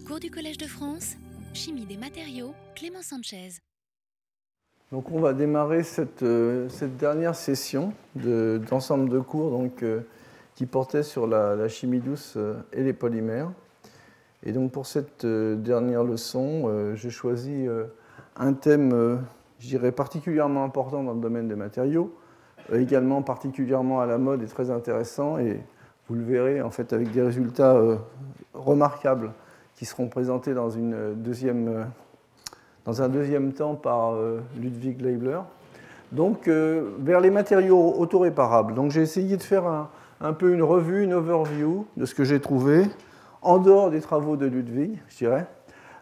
Cours du Collège de France, Chimie des matériaux, Clément Sanchez. Donc on va démarrer cette, euh, cette dernière session d'ensemble de, cours donc, euh, qui portait sur la, chimie douce euh, et les polymères. Et donc pour cette dernière leçon, j'ai choisi un thème, je dirais, particulièrement important dans le domaine des matériaux, également particulièrement à la mode et très intéressant. Et vous le verrez en fait avec des résultats remarquables qui seront présentés dans, une deuxième, dans un deuxième temps par Ludwig Leibler. Donc, vers les matériaux autoréparables. Donc, j'ai essayé de faire un, un, peu une revue, une overview de ce que j'ai trouvé, en dehors des travaux de Ludwig, je dirais,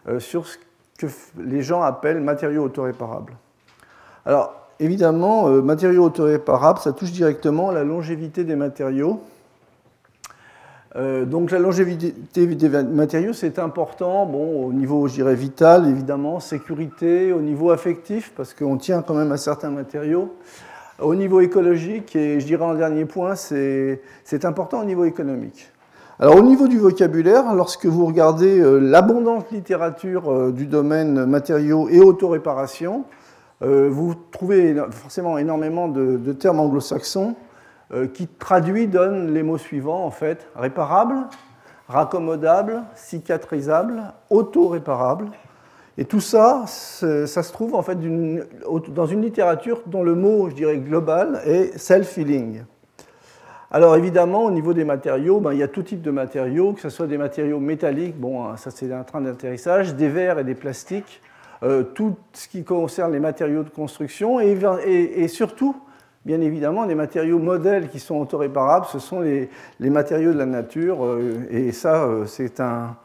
euh, sur ce que les gens appellent matériaux autoréparables. Alors, évidemment, euh, matériaux autoréparables, ça touche directement la longévité des matériaux. Euh, donc la longévité des matériaux, c'est important, bon, au niveau, je dirais, vital, évidemment, sécurité, au niveau affectif, parce qu'on tient quand même à certains matériaux. Au niveau écologique, et je dirais en dernier point, c'est important au niveau économique. Alors au niveau du vocabulaire, lorsque vous regardez euh, l'abondante littérature euh, du domaine matériaux et autoréparation, vous trouvez forcément énormément de, termes anglo-saxons euh, qui traduit donne les mots suivants en fait réparable, raccommodable, cicatrisable, auto-réparable. Et tout ça, ça se trouve en fait dans une littérature dont le mot, je dirais, global est self-healing. Alors évidemment, au niveau des matériaux, ben, il y a tout type de matériaux, que ce soit des matériaux métalliques, bon, ça c'est un train d'atterrissage, des verres et des plastiques, euh, tout ce qui concerne les matériaux de construction et surtout Bien évidemment, les matériaux modèles qui sont autoréparables, ce sont les, matériaux de la nature. Euh, et ça, euh, c'est un,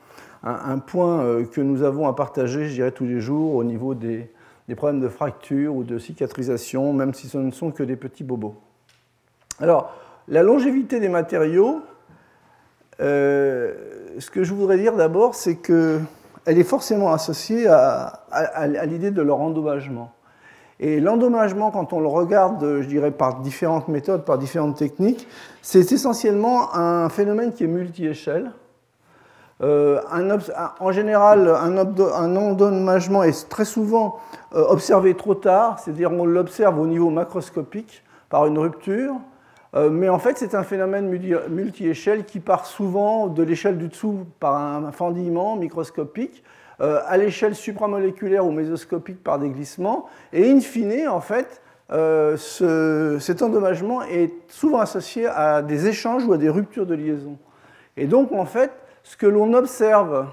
point euh, que nous avons à partager, je dirais, tous les jours au niveau des, problèmes de fracture ou de cicatrisation, même si ce ne sont que des petits bobos. Alors, la longévité des matériaux, ce que je voudrais dire d'abord, c'est qu'elle est forcément associée à l'idée de leur endommagement. Et l'endommagement, quand on le regarde, je dirais, par différentes méthodes, par différentes techniques, c'est essentiellement un phénomène qui est multi-échelle. Euh, en général, un, endommagement est très souvent euh, observé trop tard, c'est-à-dire on l'observe au niveau macroscopique par une rupture, euh, mais en fait c'est un phénomène multi-échelle qui part souvent de l'échelle du dessous par un fendillement microscopique, euh, à l'échelle supramoléculaire ou mésoscopique par des glissements. Et in fine, en fait, euh, cet endommagement est souvent associé à des échanges ou à des ruptures de liaison. Et donc, en fait, ce que l'on observe,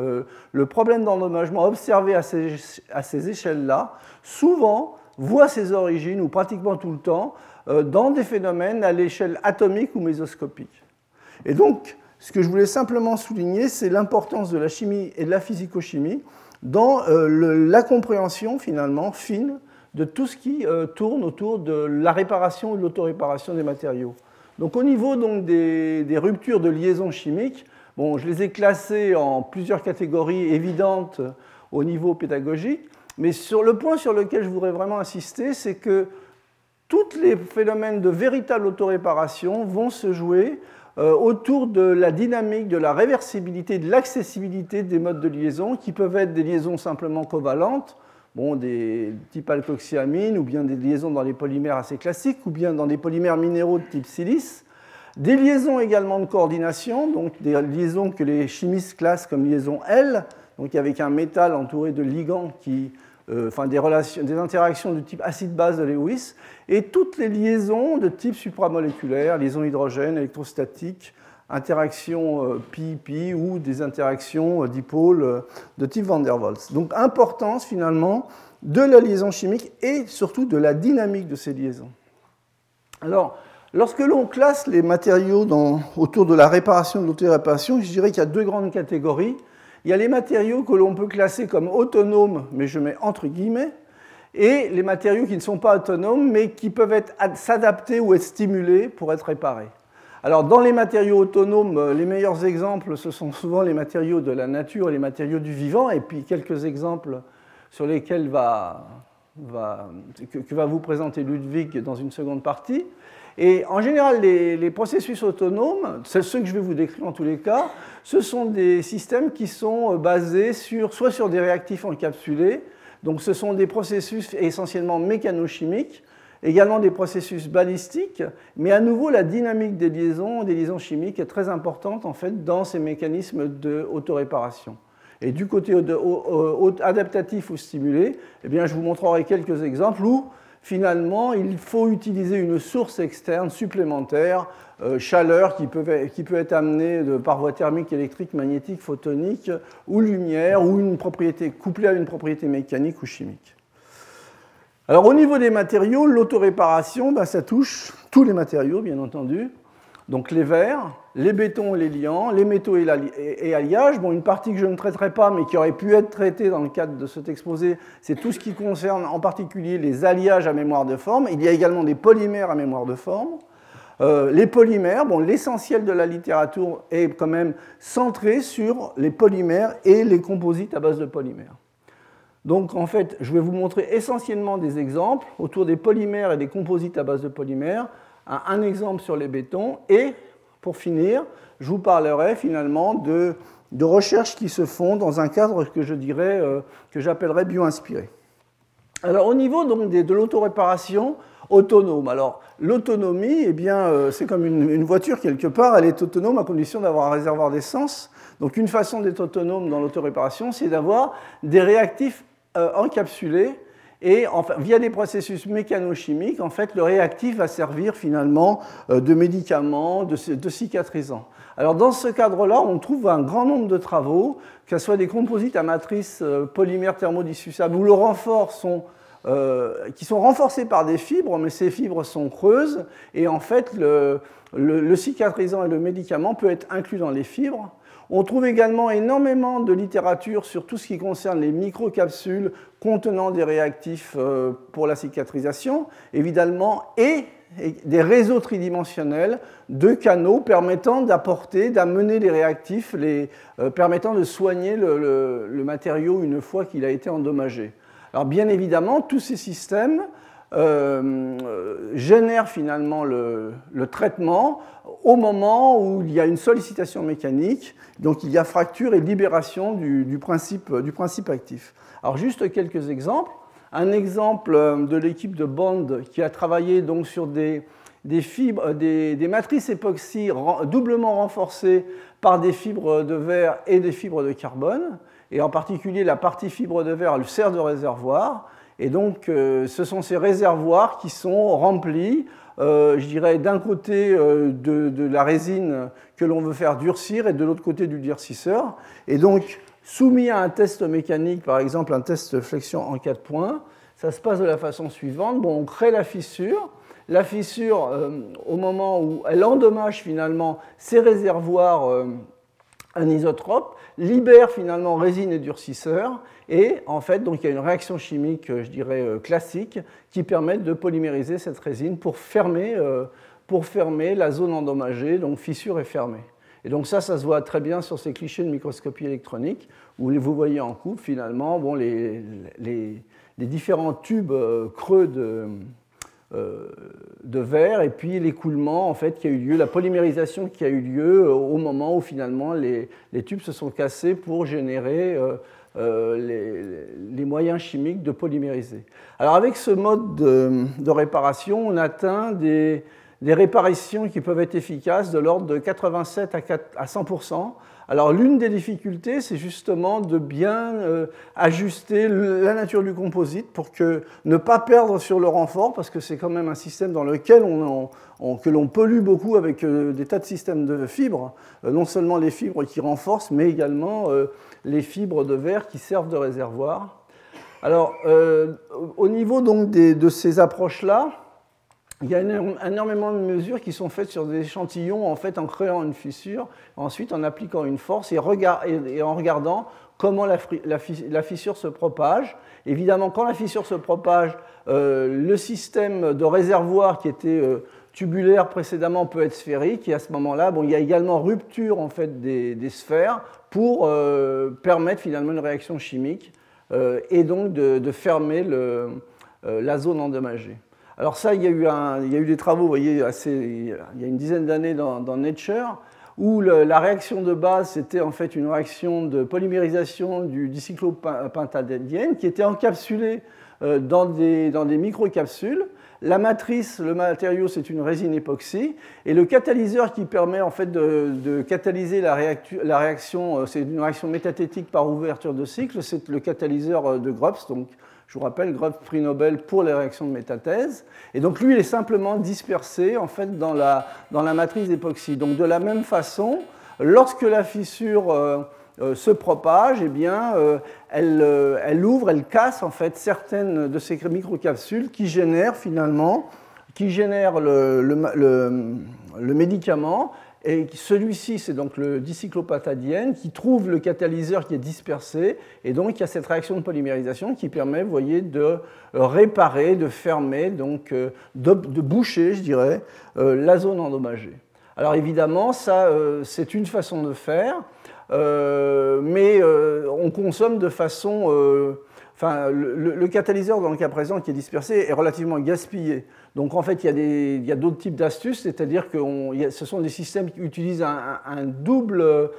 euh, le problème d'endommagement observé à ces, à ces échelles-là, souvent voit ses origines, ou pratiquement tout le temps, dans des phénomènes à l'échelle atomique ou mésoscopique. Et donc, ce que je voulais simplement souligner, c'est l'importance de la chimie et de la physico-chimie dans euh, la compréhension finalement fine de tout ce qui euh, tourne autour de la réparation ou de l'autoréparation des matériaux. Donc au niveau donc, des, ruptures de liaison chimiques, bon, je les ai classées en plusieurs catégories évidentes au niveau pédagogique, mais sur le point sur lequel je voudrais vraiment insister, c'est que tous les phénomènes de véritable autoréparation vont se jouer autour de la dynamique, de la réversibilité, de l'accessibilité des modes de liaison, qui peuvent être des liaisons simplement covalentes, bon, des type alkoxyamine, ou bien des liaisons dans les polymères assez classiques, ou bien dans des polymères minéraux de type silice, des liaisons également de coordination, donc des liaisons que les chimistes classent comme liaisons L, donc avec un métal entouré de ligands qui euh, enfin des, relations, des interactions de type acide-base de Lewis, et toutes les liaisons de type supramoléculaire, liaisons hydrogène, électrostatiques, interactions pi-pi euh, ou des interactions euh, dipôles de type van der Waals. Donc importance finalement de la liaison chimique et surtout de la dynamique de ces liaisons. Alors, lorsque l'on classe les matériaux autour de la réparation de l'autoréparation, je dirais qu'il y a deux grandes catégories. Il y a les matériaux que l'on peut classer comme autonomes, mais je mets entre guillemets, et les matériaux qui ne sont pas autonomes, mais qui peuvent s'adapter ou être stimulés pour être réparés. Alors, dans les matériaux autonomes, euh, les meilleurs exemples, ce sont souvent les matériaux de la nature les matériaux du vivant, et puis quelques exemples sur lesquels va, que, va vous présenter Ludwig dans une seconde partie. Et en général, les, processus autonomes, ceux que je vais vous décrire en tous les cas, ce sont des systèmes qui sont euh, basés sur, soit sur des réactifs encapsulés, donc ce sont des processus essentiellement mécanochimiques, également des processus balistiques, mais à nouveau la dynamique des liaisons, des liaisons chimiques est très importante en fait dans ces mécanismes d'autoréparation. Et du côté adaptatif ou stimulé, eh bien, je vous montrerai quelques exemples où finalement, il faut utiliser une source externe supplémentaire, euh, chaleur qui peut, être amenée de, par voie thermique, électrique, magnétique, photonique, ou lumière, ou une propriété couplée à une propriété mécanique ou chimique. Alors au niveau des matériaux, l'autoréparation, ben, ça touche tous les matériaux, bien entendu. Donc les verres, les bétons et les liants, les métaux et, alliages. Bon, une partie que je ne traiterai pas, mais qui aurait pu être traitée dans le cadre de cet exposé, c'est tout ce qui concerne en particulier les alliages à mémoire de forme. Il y a également des polymères à mémoire de forme. Euh, les polymères, bon, l'essentiel de la littérature est quand même centré sur les polymères et les composites à base de polymères. Donc en fait, je vais vous montrer essentiellement des exemples autour des polymères et des composites à base de polymères un exemple sur les bétons et, pour finir, je vous parlerai finalement de, recherches qui se font dans un cadre que je dirais, euh, que j'appellerais bio-inspiré. Alors au niveau de, l'autoréparation autonome, alors l'autonomie, eh bien, euh, c'est comme une, voiture quelque part, elle est autonome à condition d'avoir un réservoir d'essence. Donc une façon d'être autonome dans l'autoréparation, c'est d'avoir des réactifs euh, encapsulés et via des processus mécanochimiques, en fait, le réactif va servir finalement euh, de médicament, de, cicatrisant. Alors dans ce cadre-là, on trouve un grand nombre de travaux, que ce soit des composites à matrice euh, polymère thermodissociable, où le renfort sont, euh, qui sont renforcés par des fibres, mais ces fibres sont creuses, et en fait, le, le cicatrisant et le médicament peut être inclus dans les fibres. On trouve également énormément de littérature sur tout ce qui concerne les microcapsules contenant des réactifs euh, pour la cicatrisation, évidemment, et des réseaux tridimensionnels de canaux permettant d'apporter, d'amener les réactifs, euh, permettant de soigner le, matériau une fois qu'il a été endommagé. Alors bien évidemment, tous ces systèmes euh, génèrent finalement le, traitement au moment où il y a une sollicitation mécanique, donc il y a fracture et libération du, principe, du principe actif. Alors juste quelques exemples. Un exemple euh, de l'équipe de Bond qui a travaillé donc sur des, fibres, des, matrices époxy doublement renforcées par des fibres de verre et des fibres de carbone. Et en particulier, la partie fibre de verre elle sert de réservoir. Et donc, euh, ce sont ces réservoirs qui sont remplis, euh, je dirais, d'un côté de, de, la résine que l'on veut faire durcir et de l'autre côté du durcisseur. Et donc, soumis à un test mécanique, par exemple un test flexion en 4 points, ça se passe de la façon suivante. Bon, on crée la fissure. La fissure, euh, au moment où elle endommage finalement ces réservoirs euh, anisotropes, libère finalement résine et durcisseur. Et en fait, donc, il y a une réaction chimique, je dirais, euh, classique, qui permet de polymériser cette résine pour fermer, pour fermer la zone endommagée, donc fissure est fermée. Et donc ça, ça se voit très bien sur ces clichés de microscopie électronique, où vous voyez en coupe finalement bon, les, les, différents tubes euh, creux de, euh, de verre et puis l'écoulement en fait qui a eu lieu, la polymérisation qui a eu lieu euh, au moment où finalement les, les tubes se sont cassés pour générer les, les, moyens chimiques de polymériser. Alors avec ce mode de, réparation, on atteint des, des réparations qui peuvent être efficaces de l'ordre de 87 à 100%. Alors l'une des difficultés, c'est justement de bien euh, ajuster la nature du composite pour que ne pas perdre sur le renfort, parce que c'est quand même un système dans lequel on, que l'on pollue beaucoup avec euh, des tas de systèmes de fibres, euh, non seulement les fibres qui renforcent, mais également les fibres de verre qui servent de réservoir. Alors au niveau donc de ces approches-là, il y a énormément de mesures qui sont faites sur des échantillons en fait en créant une fissure, ensuite en appliquant une force et, en regardant comment la, fissure se propage. Évidemment, quand la fissure se propage, euh, le système de réservoir qui était euh, tubulaire précédemment peut être sphérique et à ce moment-là, bon, il y a également rupture en fait des, sphères pour euh, permettre finalement une réaction chimique et donc de, fermer la zone endommagée. Alors ça, il y a eu, il y a eu des travaux, vous voyez, assez, il y a une dizaine d'années dans, Nature, où la réaction de base, c'était en fait une réaction de polymérisation du dicyclopentadiène qui était encapsulée euh, dans des, microcapsules. La matrice, le matériau, c'est une résine époxy. Et le catalyseur qui permet en fait de, catalyser la, réaction, euh, c'est une réaction métathétique par ouverture de cycle, c'est le catalyseur euh, de Grubbs. Donc, je vous rappelle, Grubbs prix Nobel pour les réactions de métathèse. Et donc, lui, il est simplement dispersé en fait dans la, dans la matrice époxy. Donc, de la même façon, lorsque la fissure euh, se propage, eh bien, euh, euh, elle, ouvre, elle casse en fait certaines de ces microcapsules qui génèrent finalement, qui génèrent le, médicament. Et celui-ci, c'est donc le dicyclopatadienne qui trouve le catalyseur qui est dispersé. Et donc, il y a cette réaction de polymérisation qui permet, voyez, de réparer, de fermer, donc de, de boucher, je dirais, la zone endommagée. Alors évidemment, ça, c'est une façon de faire. Euh, mais euh, on consomme de façon... Euh, enfin, le, catalyseur, dans le cas présent, qui est dispersé, est relativement gaspillé. Donc, en fait, il y a d'autres types d'astuces, c'est-à-dire que ce sont des systèmes qui utilisent un, double,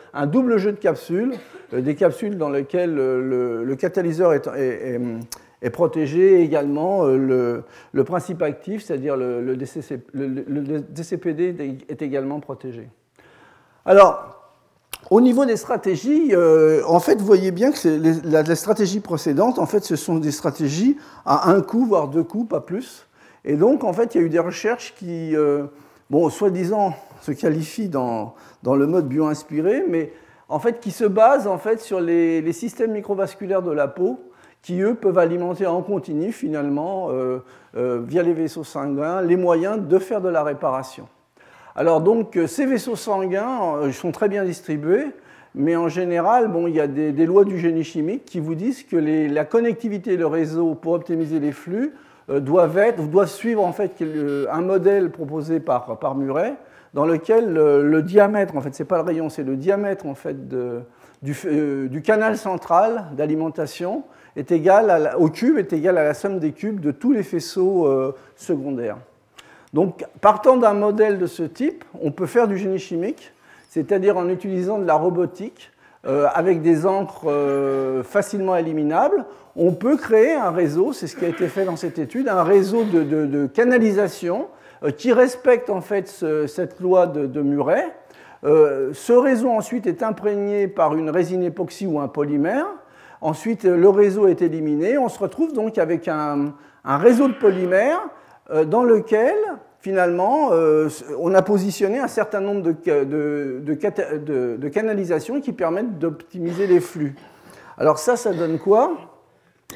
jeu de capsules, des capsules dans lesquelles le, catalyseur est, protégé, également le, principe actif, c'est-à-dire le, DCPD, est également protégé. Alors, au niveau des stratégies, euh, en fait, vous voyez bien que les, stratégies précédentes, en fait, ce sont des stratégies à un coup, voire deux coups, pas plus. Et donc, en fait, il y a eu des recherches qui, euh, bon, soi-disant, se qualifient dans, le mode bio-inspiré, mais en fait, qui se basent en fait sur les, systèmes microvasculaires de la peau, qui eux peuvent alimenter en continu finalement, euh, via les vaisseaux sanguins, les moyens de faire de la réparation. Alors donc euh, ces vaisseaux sanguins euh, sont très bien distribués, mais en général, bon, il y a des, lois du génie chimique qui vous disent que la connectivité et le réseau pour optimiser les flux euh, doivent, être, doivent suivre en fait un modèle proposé par, par dans lequel le, diamètre, en fait, c'est pas le rayon, c'est le diamètre en fait du, canal central d'alimentation est égal au cube est égal à la somme des cubes de tous les faisceaux secondaires. Donc, partant d'un modèle de ce type, on peut faire du génie chimique, c'est-à-dire en utilisant de la robotique euh, avec des encres euh, facilement éliminables. On peut créer un réseau, c'est ce qui a été fait dans cette étude, un réseau de, canalisation euh, qui respecte en fait cette loi de, Murray. ce réseau ensuite est imprégné par une résine époxy ou un polymère. Ensuite, le réseau est éliminé. On se retrouve donc avec un réseau de polymères euh, dans lequel, finalement, euh, on a positionné un certain nombre de, canalisations qui permettent d'optimiser les flux. Alors ça, ça donne quoi?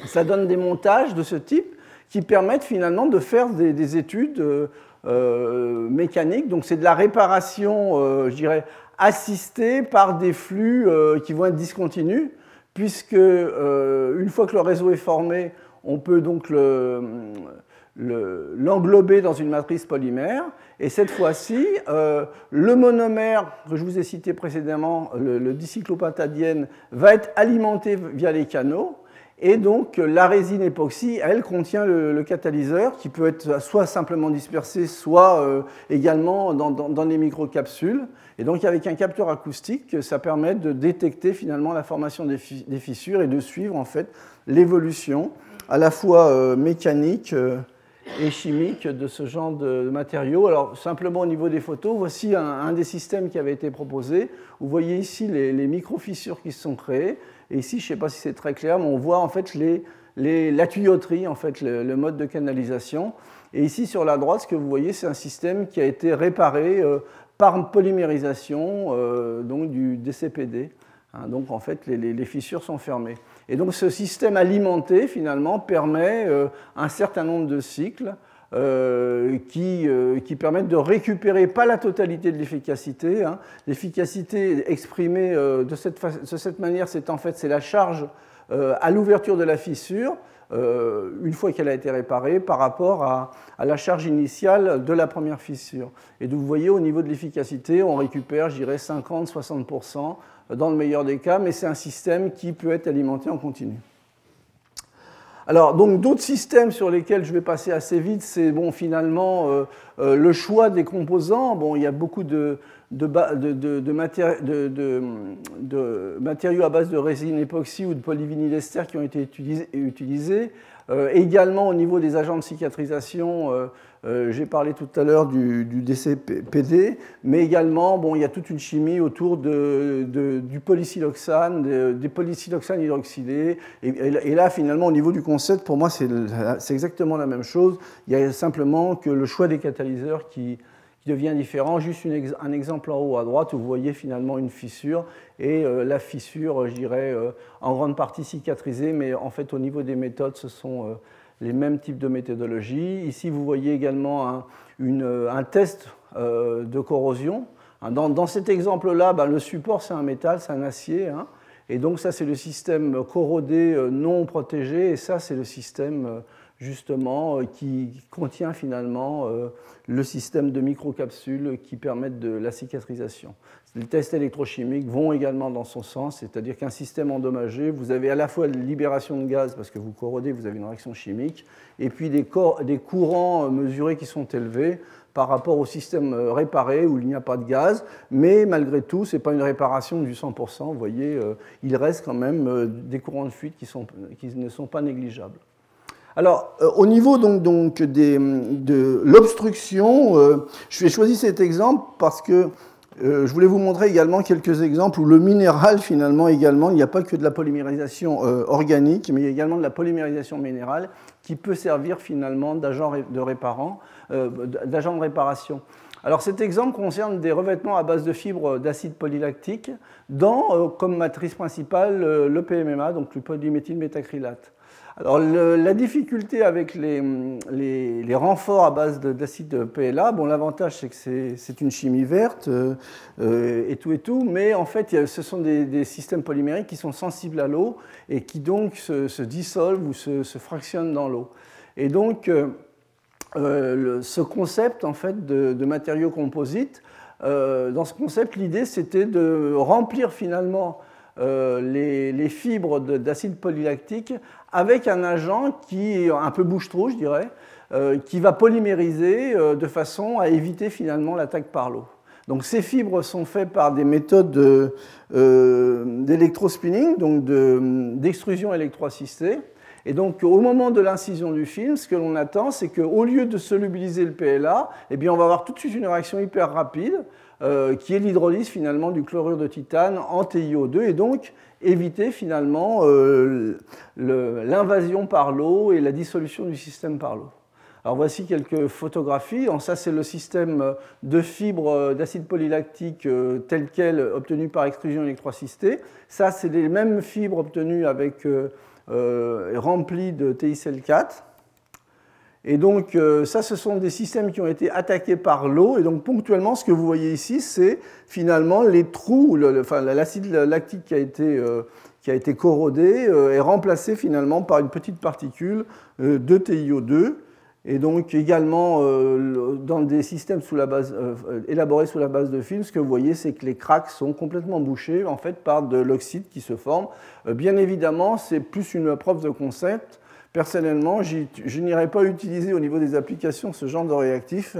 Ça donne des montages de ce type qui permettent finalement de faire des, études euh, mécaniques. Donc c'est de la réparation, je dirais, assistée par des flux qui vont être discontinus, puisque une fois que le réseau est formé, on peut donc le l'englober dans une matrice polymère. Et cette fois-ci, euh, le monomère que je vous ai cité précédemment, le, le dicyclopentadiène, va être alimenté via les canaux. Et donc la résine époxy, elle, contient le, catalyseur qui peut être soit simplement dispersé, soit euh, également dans, dans, les microcapsules. Et donc avec un capteur acoustique, ça permet de détecter finalement la formation des, fissures et de suivre en fait l'évolution à la fois euh, mécanique et chimique de ce genre de matériaux. Alors simplement au niveau des photos, voici un, des systèmes qui avait été proposé. Vous voyez ici les, micro-fissures qui se sont créées. Et ici, je ne sais pas si c'est très clair, mais on voit en fait la tuyauterie, en fait, le, mode de canalisation. Et ici sur la droite, ce que vous voyez, c'est un système qui a été réparé euh, par polymérisation euh, donc du DCPD. Hein, donc en fait, les, fissures sont fermées. Et donc ce système alimenté, finalement, permet euh, un certain nombre de cycles euh, qui, euh, qui, permettent de récupérer, pas la totalité de l'efficacité. Hein. L'efficacité exprimée de cette, de, cette, manière, c'est en fait c'est la charge à l'ouverture de la fissure, une fois qu'elle a été réparée, par rapport à, à, la charge initiale de la première fissure. Et donc vous voyez, au niveau de l'efficacité, on récupère, je dirais, 50-60% dans le meilleur des cas, mais c'est un système qui peut être alimenté en continu. Alors, donc d'autres systèmes sur lesquels je vais passer assez vite, c'est bon, finalement euh, euh, le choix des composants. Bon, il y a beaucoup de, de, matériaux à base de résine époxy ou de polyvinylester qui ont été utilisés. Euh, également au niveau des agents de cicatrisation, euh, euh, j'ai parlé tout à l'heure du, DCPD, mais également bon, il y a toute une chimie autour du polysiloxane, des polysiloxanes hydroxydés. Et, là, finalement, au niveau du concept, pour moi, c'est exactement la même chose. Il y a simplement que le choix des catalyseurs qui, devient différent. Juste un exemple en haut à droite où vous voyez finalement une fissure et euh, la fissure, je dirais, euh, en grande partie cicatrisée, mais en fait au niveau des méthodes, ce sont euh, les mêmes types de méthodologies. Ici, vous voyez également un, test de corrosion. Dans, cet exemple-là, ben, le support, c'est un métal, c'est un acier. Hein. et donc ça, c'est le système corrodé non protégé, et ça, c'est le système justement, euh, qui contient finalement euh, le système de microcapsules qui permettent de la cicatrisation. Les tests électrochimiques vont également dans son sens, c'est-à-dire qu'un système endommagé, vous avez à la fois la libération de gaz, parce que vous corrodez, vous avez une réaction chimique, et puis des, courants euh, mesurés qui sont élevés par rapport au système réparé où il n'y a pas de gaz, mais malgré tout, ce n'est pas une réparation du 100%, vous voyez, il reste quand même des courants de fuite qui ne sont pas négligeables. Alors, euh, au niveau donc, donc de l'obstruction, euh, je vais choisir cet exemple parce que euh, je voulais vous montrer également quelques exemples où le minéral, finalement, également, il n'y a pas que de la polymérisation organique, mais il y a également de la polymérisation minérale qui peut servir finalement d'agent de, réparant, d'agent de réparation. Alors cet exemple concerne des revêtements à base de fibres d'acide polylactique dans, comme matrice principale, le PMMA, donc le polyméthylmétacrylate. Alors, la difficulté avec les, renforts à base d'acide PLA, bon, l'avantage c'est que c'est une chimie verte euh, et tout et tout, mais en fait, ce sont des, systèmes polymériques qui sont sensibles à l'eau et qui donc se, dissolvent ou se, fractionnent dans l'eau. Et donc, euh, euh, ce concept en fait de, matériaux composites, dans ce concept, l'idée c'était de remplir finalement les, fibres d'acide polylactique avec un agent qui est un peu bouche-trou, je dirais, euh, qui va polymériser euh, de façon à éviter finalement l'attaque par l'eau. Donc ces fibres sont faites par des méthodes euh, d'électrospinning, donc d'extrusion électroassistée. Et donc au moment de l'incision du film, ce que l'on attend, c'est qu'au lieu de solubiliser le PLA, eh bien, on va avoir tout de suite une réaction hyper rapide, qui est l'hydrolyse finalement du chlorure de titane en TiO2, et donc éviter finalement euh, l'invasion par l'eau et la dissolution du système par l'eau. Alors voici quelques photographies. ça, c'est le système de fibres d'acide polylactique euh, tel quel obtenu par extrusion électroassistée. Ça, c'est les mêmes fibres obtenues avec euh, remplies de TiCl4. Et donc euh, ça, ce sont des systèmes qui ont été attaqués par l'eau. Et donc ponctuellement, ce que vous voyez ici, c'est finalement les trous, l'acide lactique qui a été, euh, qui a été corrodé euh, est remplacé finalement par une petite particule de TiO2. Et donc également dans des systèmes élaborés sous la base de film, ce que vous voyez, c'est que les cracks sont complètement bouchés en fait par de l'oxyde qui se forme. bien évidemment, c'est plus une preuve de concept Personnellement, je n'irai pas utiliser au niveau des applications ce genre de réactif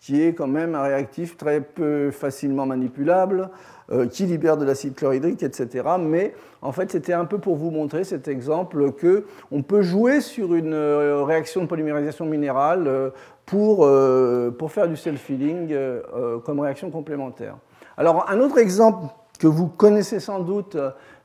qui est quand même un réactif très peu facilement manipulable, euh, qui libère de l'acide chlorhydrique, etc. Mais en fait, c'était un peu pour vous montrer cet exemple qu'on peut jouer sur une euh, réaction de polymérisation minérale euh, pour, pour faire du self-healing comme réaction complémentaire. Alors, un autre exemple que vous connaissez sans doute,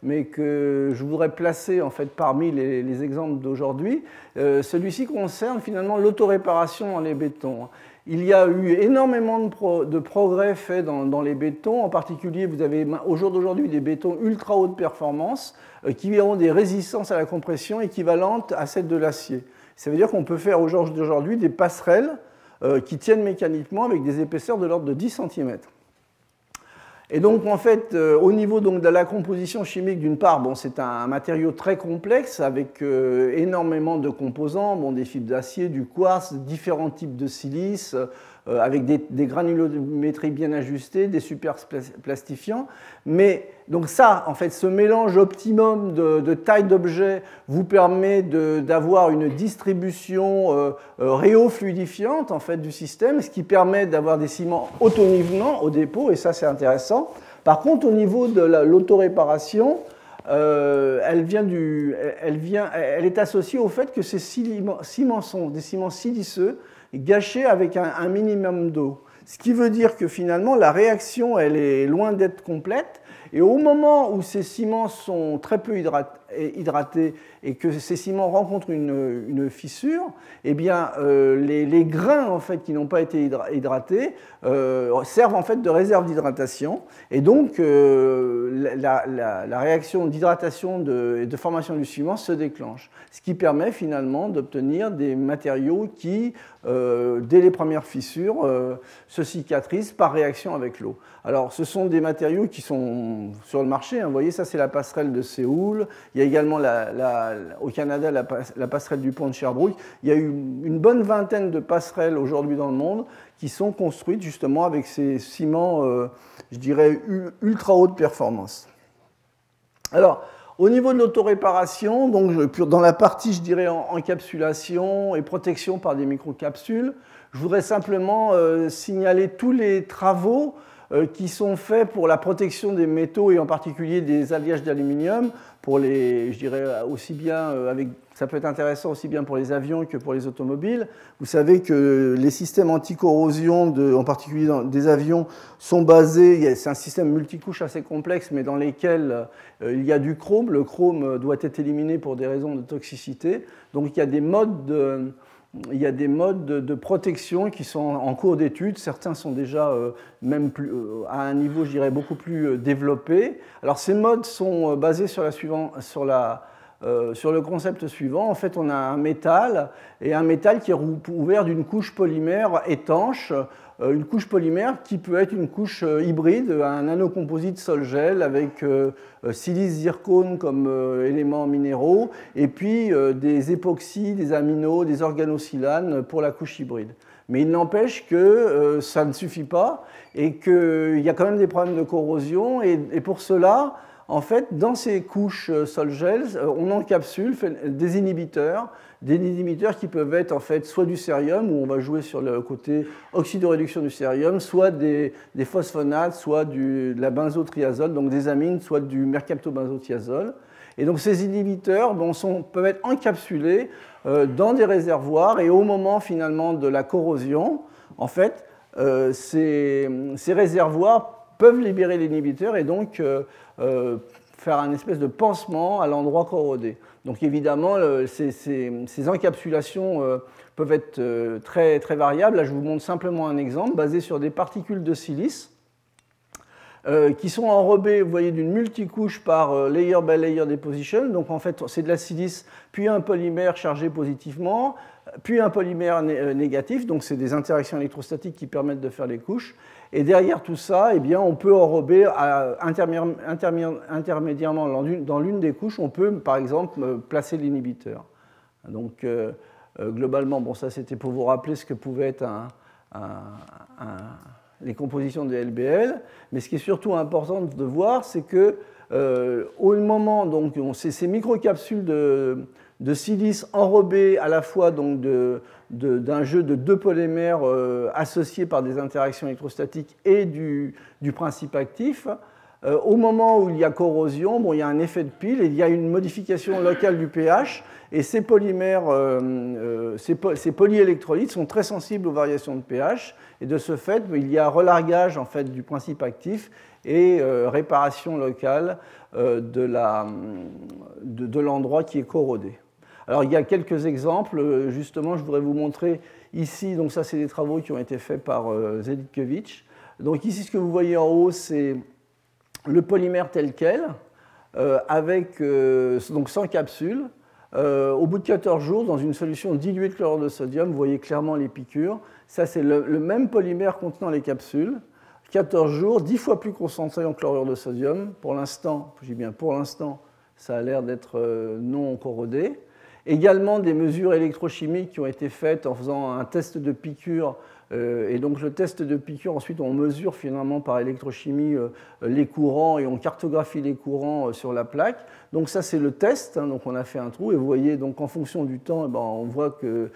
mais que je voudrais placer en fait parmi les, exemples d'aujourd'hui. Euh, celui-ci concerne finalement l'autoréparation dans les bétons. Il y a eu énormément de, progrès faits dans, les bétons. En particulier, vous avez au jour d'aujourd'hui des bétons ultra haute performance euh, qui ont des résistances à la compression équivalentes à celles de l'acier. Ça veut dire qu'on peut faire au jour d'aujourd'hui des passerelles euh, qui tiennent mécaniquement avec des épaisseurs de l'ordre de 10 cm. Et donc, en fait, euh, au niveau donc, de la composition chimique, d'une part, bon, c'est un matériau très complexe avec euh, énormément de composants, bon, des fibres d'acier, du quartz, différents types de silice, avec des, des, granulométries bien ajustées, des superplastifiants. Mais donc ça, en fait, ce mélange optimum de, taille d'objet vous permet d'avoir une distribution euh, réofluidifiante en fait, du système, ce qui permet d'avoir des ciments autonivement au dépôt, et ça c'est intéressant. Par contre, au niveau de l'autoréparation, euh, elle, elle, vient, elle, est associée au fait que ces ciments sont des ciments siliceux gâchés avec un, minimum d'eau. Ce qui veut dire que finalement, la réaction, elle est loin d'être complète. Et au moment où ces ciments sont très peu hydratés et que ces ciments rencontrent une, fissure, eh bien, euh, les, grains en fait, qui n'ont pas été hydratés euh, servent en fait de réserve d'hydratation. Et donc, euh, la, réaction d'hydratation et de formation du ciment se déclenche. Ce qui permet finalement d'obtenir des matériaux qui, dès les premières fissures, se cicatrisent par réaction avec l'eau. Alors, ce sont des matériaux qui sont sur le marché. Hein. Vous voyez, ça, c'est la passerelle de Séoul. Il y a également au Canada la, passerelle du pont de Sherbrooke. Il y a eu une bonne vingtaine de passerelles aujourd'hui dans le monde qui sont construites justement avec ces ciments, euh, je dirais, ultra haute performance. Alors, au niveau de l'autoréparation, donc dans la partie, je dirais, encapsulation et protection par des microcapsules, je voudrais simplement euh, signaler tous les travaux euh, qui sont faits pour la protection des métaux et en particulier des alliages d'aluminium pour les, je dirais aussi bien euh, avec, ça peut être intéressant aussi bien pour les avions que pour les automobiles. Vous savez que les systèmes anti-corrosion, en particulier des avions, sont basés, c'est un système multicouche assez complexe, mais dans lesquels euh, il y a du chrome. Le chrome doit être éliminé pour des raisons de toxicité. Donc il y a des modes de, il y a des modes de, protection qui sont en cours d'étude. Certains sont déjà euh, même plus, euh, à un niveau, je dirais, beaucoup plus euh, développé. Alors ces modes sont basés sur, la suivant, sur, la, sur le concept suivant. En fait, on a un métal et un métal qui est ouvert d'une couche polymère étanche une couche polymère qui peut être une couche euh, hybride, un nanocomposite sol-gel avec euh, silice zircone comme éléments minéraux, et puis des époxys, des aminos, des organosilanes pour la couche hybride. Mais il n'empêche que ça ne suffit pas et qu'il y a quand même des problèmes de corrosion, et, pour cela, en fait, dans ces couches sol-gel, on encapsule des inhibiteurs des inhibiteurs qui peuvent être en fait soit du cérium, où on va jouer sur le côté oxydoréduction du cérium, soit des, phosphonates, soit du, de la benzotriazole, donc des amines, soit du mercaptobenzothiazole. Et donc ces inhibiteurs sont, peuvent être encapsulés euh, dans des réservoirs et au moment finalement de la corrosion, en fait, euh, ces, réservoirs peuvent libérer l'inhibiteur et donc euh, faire un espèce de pansement à l'endroit corrodé. Donc évidemment, ces, encapsulations euh, peuvent être euh, très, très variables. Là, je vous montre simplement un exemple basé sur des particules de silice euh, qui sont enrobées, vous voyez, d'une multicouche par layer by layer deposition. Donc en fait, c'est de la silice, puis un polymère chargé positivement, puis un polymère négatif. Donc c'est des interactions électrostatiques qui permettent de faire les couches. Et derrière tout ça, eh bien, on peut enrober intermédiairement dans l'une des couches, on peut par exemple euh, placer l'inhibiteur. Donc euh, euh, globalement, bon, ça c'était pour vous rappeler ce que pouvaient être les compositions de LBL. Mais ce qui est surtout important de voir, c'est que au moment, donc, ces microcapsules de, de silice enrobées à la fois donc de, d'un jeu de deux polymères euh, associés par des interactions électrostatiques et du, principe actif, euh, au moment où il y a corrosion, bon, il y a un effet de pile et il y a une modification locale du pH. Et ces polymères, euh, ces, polyélectrolytes sont très sensibles aux variations de pH. Et de ce fait, il y a relargage en fait, du principe actif et réparation locale de l'endroit qui est corrodé. Alors il y a quelques exemples, euh, justement, je voudrais vous montrer ici, donc ça c'est des travaux qui ont été faits par euh, Zedikevich. Donc ici ce que vous voyez en haut c'est le polymère tel quel, euh, avec donc sans capsule. au bout de 14 jours, dans une solution diluée de chlorure de sodium, vous voyez clairement les piqûres. Ça c'est le, même polymère contenant les capsules. 14 jours, 10 fois plus concentré en chlorure de sodium. Pour l'instant, dis bien pour l'instant, ça a l'air d'être non corrodé. Également des mesures électrochimiques qui ont été faites en faisant un test de piqûre et donc le test de piqûre, ensuite on mesure finalement par électrochimie les courants et on cartographie les courants sur la plaque. Donc ça c'est le test, hein. donc on a fait un trou et vous voyez donc en fonction du temps, eh ben, on voit que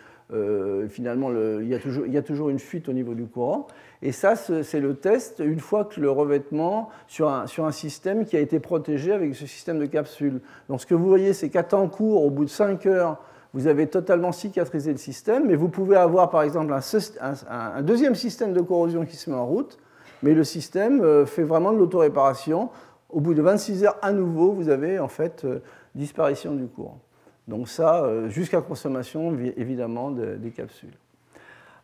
finalement il, y a toujours, une fuite au niveau du courant. Et ça c'est le test une fois que le revêtement sur un, sur un, système qui a été protégé avec ce système de capsule. Donc ce que vous voyez c'est qu'à temps court, au bout de 5 heures, vous avez totalement cicatrisé le système, mais vous pouvez avoir par exemple un, deuxième système de corrosion qui se met en route, mais le système euh, fait vraiment de l'autoréparation. Au bout de 26 heures, à nouveau, vous avez en fait euh, disparition du courant. Donc ça, euh, jusqu'à consommation évidemment des capsules.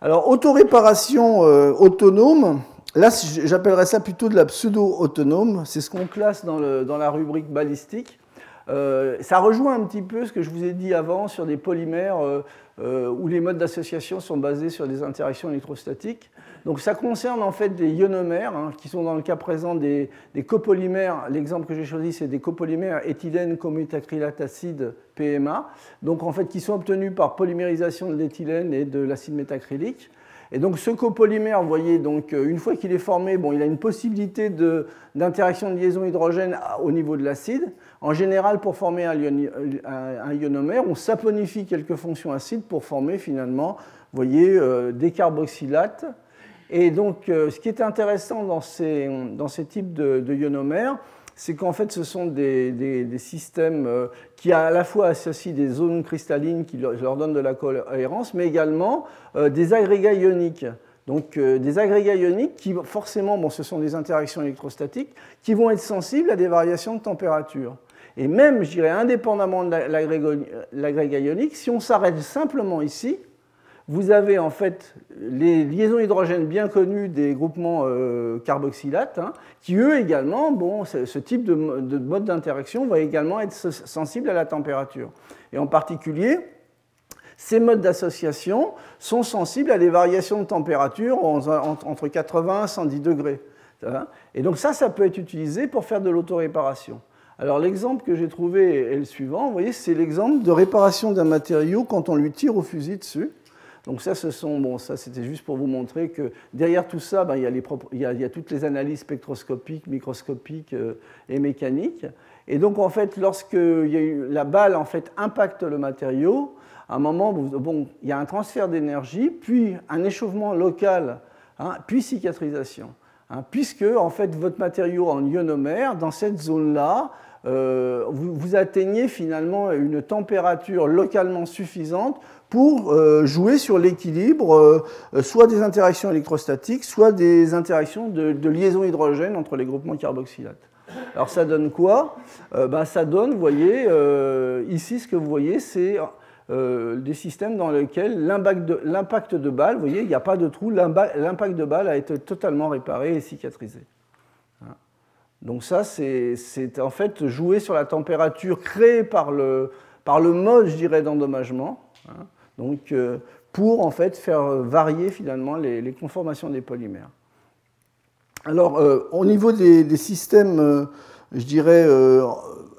Alors, autoréparation autonome, là j'appellerais ça plutôt de la pseudo-autonome, c'est ce qu'on classe dans, la rubrique balistique. Euh, ça rejoint un petit peu ce que je vous ai dit avant sur des polymères euh, euh, où les modes d'association sont basés sur des interactions électrostatiques. Donc ça concerne en fait des ionomères, hein, qui sont dans le cas présent des, copolymères. L'exemple que j'ai choisi, c'est des copolymères éthylène cométacrylate acide PMA, donc en fait qui sont obtenus par polymérisation de l'éthylène et de l'acide métacrylique. Et donc ce copolymère, vous voyez, donc, une fois qu'il est formé, bon, il a une possibilité d'interaction de, liaison hydrogène au niveau de l'acide. En général, pour former un, ionomère, on saponifie quelques fonctions acides pour former finalement, vous voyez, euh, des carboxylates. Et donc, euh, ce qui est intéressant dans ces, types de, ionomères, c'est qu'en fait, ce sont des, systèmes euh, qui à la fois associent des zones cristallines qui leur, donnent de la cohérence, mais également des agrégats ioniques. Donc des agrégats ioniques qui, forcément, bon, ce sont des interactions électrostatiques, qui vont être sensibles à des variations de température. Et même, je dirais, indépendamment de l'agrégat ionique, si on s'arrête simplement ici, vous avez en fait les liaisons hydrogènes bien connues des groupements euh, carboxylates, hein, qui eux également, bon, ce type de, mode d'interaction va également être sensible à la température. Et en particulier, ces modes d'association sont sensibles à des variations de température entre 80 et 110 degrés. Hein. Et donc ça, ça peut être utilisé pour faire de l'autoréparation. Alors l'exemple que j'ai trouvé est le suivant. Vous voyez, c'est l'exemple de réparation d'un matériau quand on lui tire au fusil dessus. Donc ça, ce sont, bon, ça c'était juste pour vous montrer que derrière tout ça, ben, il, y a les il, y a, toutes les analyses spectroscopiques, microscopiques euh, et mécaniques. Et donc en fait, lorsque la balle en fait impacte le matériau, à un moment, bon, il y a un transfert d'énergie, puis un échauffement local, hein, puis cicatrisation. Hein, puisque en fait votre matériau en ionomère, dans cette zone-là, euh, vous, atteignez finalement une température localement suffisante pour euh, jouer sur l'équilibre euh, soit des interactions électrostatiques, soit des interactions de, liaison hydrogène entre les groupements carboxylates. Alors ça donne quoi? Ben, Ça donne, vous voyez, ici ce que vous voyez, c'est des systèmes dans lesquels l'impact de, de balle, vous voyez, il n'y a pas de trou, l'impact de balle a été totalement réparé et cicatrisé. Donc ça, c'est en fait jouer sur la température créée par le, par le mode, je dirais, d'endommagement. Hein. Donc euh, pour en fait faire varier finalement les, conformations des polymères. Alors euh, au niveau des, systèmes, euh, je dirais,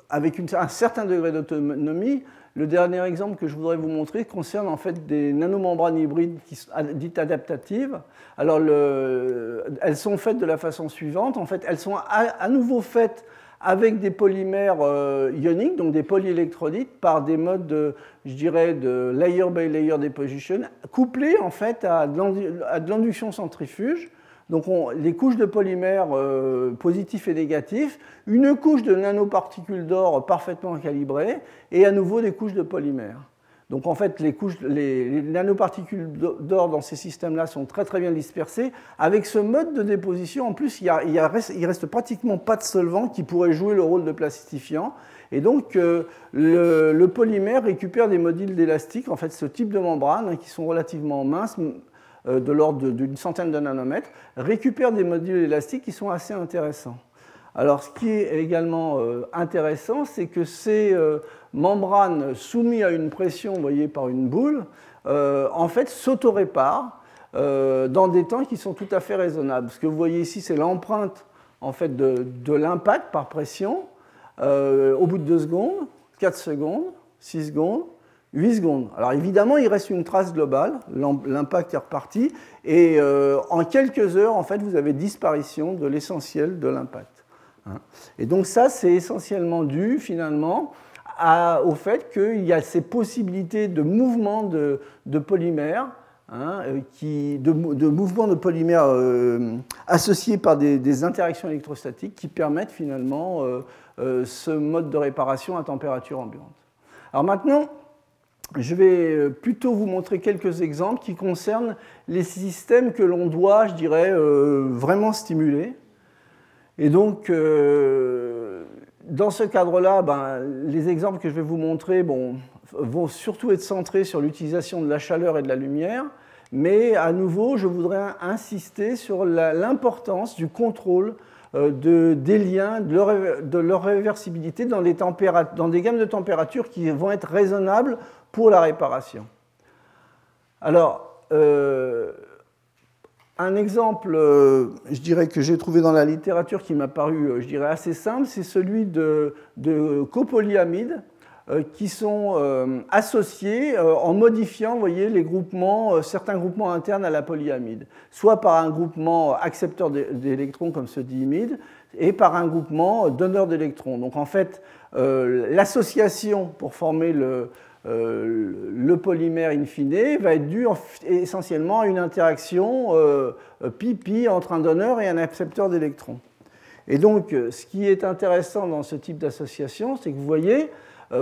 avec un certain degré d'autonomie, le dernier exemple que je voudrais vous montrer concerne en fait des nanomembranes hybrides qui sont dites adaptatives. Alors, elles sont faites de la façon suivante. En fait, elles sont à, nouveau faites avec des polymères euh, ioniques, donc des polyélectrodites, par des modes, de, je de layer by layer deposition, couplés en fait à de l'induction centrifuge donc les couches de polymères euh, positifs et négatifs, une couche de nanoparticules d'or parfaitement calibrées et à nouveau des couches de polymères. Donc en fait, les, couches, les, nanoparticules d'or dans ces systèmes-là sont très très bien dispersées. Avec ce mode de déposition, en plus, il, y reste, reste, pratiquement pas de solvant qui pourrait jouer le rôle de plastifiant. Et donc euh, le, polymère récupère des modules d'élastique, en fait ce type de membranes hein, qui sont relativement minces, euh, de l'ordre d'une centaine de nanomètres, récupère des modules élastiques qui sont assez intéressants. Alors, ce qui est également euh, intéressant, c'est que ces euh, membranes soumises à une pression, vous voyez, par une boule, en fait, s'autoréparent dans des temps qui sont tout à fait raisonnables. Ce que vous voyez ici, c'est l'empreinte en fait, de, l'impact par pression au bout de 2 secondes, 4 secondes, 6 secondes, 8 secondes. Alors évidemment, il reste une trace globale, l'impact est reparti, et euh, en quelques heures, en fait, vous avez disparition de l'essentiel de l'impact. Hein. Et donc ça, c'est essentiellement dû finalement au fait qu'il y a ces possibilités de mouvement de, polymères, hein, euh, qui, de, mouvements de polymères euh, associés par des, interactions électrostatiques qui permettent finalement ce mode de réparation à température ambiante. Alors maintenant, je vais euh, plutôt vous montrer quelques exemples qui concernent les systèmes que l'on doit, je dirais, euh, vraiment stimuler. Et donc, euh, dans ce cadre-là, ben, les exemples que je vais vous montrer vont surtout être centrés sur l'utilisation de la chaleur et de la lumière, mais à nouveau, je voudrais insister sur l'importance du contrôle des liens, de leur, réversibilité dans dans des gammes de températures qui vont être raisonnables pour la réparation. Alors, euh, un exemple, euh, je dirais, que j'ai trouvé dans la littérature qui m'a paru, euh, je dirais, assez simple, c'est celui de, copolyamides qui sont associés en modifiant, voyez, les groupements, certains groupements internes à la polyamide, soit par un groupement accepteur d'électrons comme ce diimide, et par un groupement donneur d'électrons. Donc en fait, l'association pour former le, euh, le polymère in fine va être dû essentiellement à une interaction euh, pi-pi entre un donneur et un accepteur d'électrons. Et donc, euh, ce qui est intéressant dans ce type d'association, c'est que vous voyez,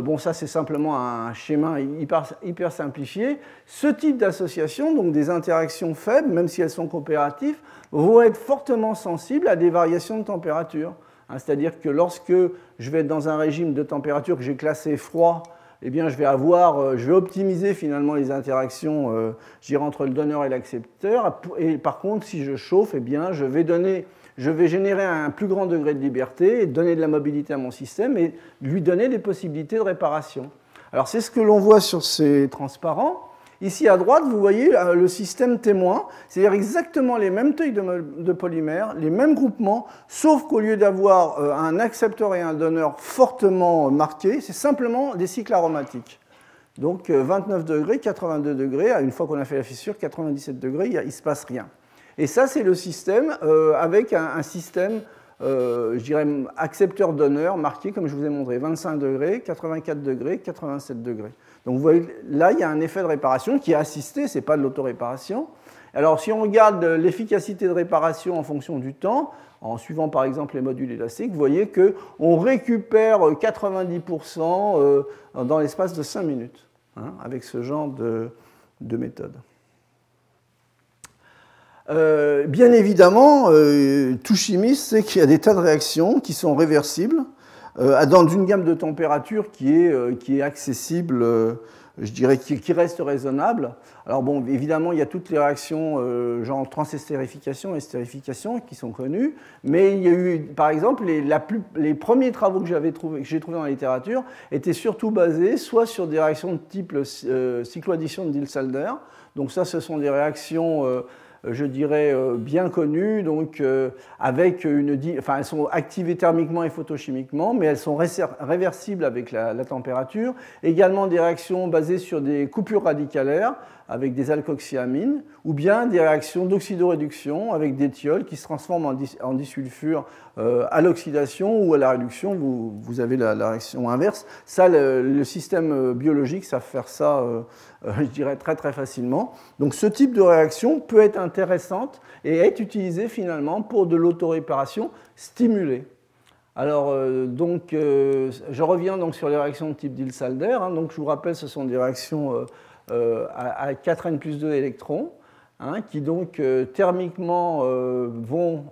bon, ça c'est simplement un schéma hyper, hyper simplifié, ce type d'association, donc des interactions faibles, même si elles sont coopératives, vont être fortement sensibles à des variations de température. Hein, c'est-à-dire que lorsque je vais être dans un régime de température que j'ai classé froid, eh bien, je vais avoir, euh, je vais optimiser finalement les interactions euh, entre le donneur et l'accepteur. Et par contre, si je chauffe, eh bien, je vais donner, je vais générer un plus grand degré de liberté, donner de la mobilité à mon système et lui donner des possibilités de réparation. Alors, c'est ce que l'on voit sur ces transparents. Ici à droite, vous voyez euh, le système témoin, c'est-à-dire exactement les mêmes tailles de, polymères, les mêmes groupements, sauf qu'au lieu d'avoir euh, un accepteur et un donneur fortement marqués, c'est simplement des cycles aromatiques. Donc 29 euh, degrés, 82 degrés, une fois qu'on a fait la fissure, 97 degrés, il ne se passe rien. Et ça, c'est le système avec un, système, je dirais, accepteur-donneur marqué, comme je vous ai montré, 25 degrés, 84 degrés, 87 degrés. Donc vous voyez, là, il y a un effet de réparation qui est assisté, ce n'est pas de l'autoréparation. Alors si on regarde l'efficacité de réparation en fonction du temps, en suivant par exemple les modules élastiques, vous voyez qu'on récupère 90% euh, dans l'espace de 5 minutes hein, avec ce genre de, méthode. Euh, bien évidemment, euh, tout chimiste sait qu'il y a des tas de réactions qui sont réversibles euh, dans une gamme de température qui est, euh, qui est accessible, euh, je dirais, qui, reste raisonnable. Alors bon, évidemment, il y a toutes les réactions genre transestérification et stérification qui sont connues, mais il y a eu, par exemple, les, les premiers travaux que j'ai trouvés dans la littérature étaient surtout basés soit sur des réactions de type cycloaddition de Diels-Alder, donc ça, ce sont des réactions euh, je dirais, euh, bien connues, donc euh, avec une, enfin, elles sont activées thermiquement et photochimiquement, mais elles sont réversibles avec la, la température. Également des réactions basées sur des coupures radicalaires, avec des alcoxyamines, ou bien des réactions d'oxydoréduction avec des thiols qui se transforment en, disulfure euh, à l'oxydation ou à la réduction. Vous, avez la, réaction inverse. Ça, le, système euh, biologique savent faire ça, euh, je dirais, très très facilement. Donc ce type de réaction peut être intéressante et est utilisé finalement pour de l'autoréparation stimulée. Alors, donc, je reviens donc sur les réactions de type Diels-Alder. Hein. donc, je vous rappelle, ce sont des réactions à, 4n plus 2 électrons, hein, qui donc euh, thermiquement euh, vont,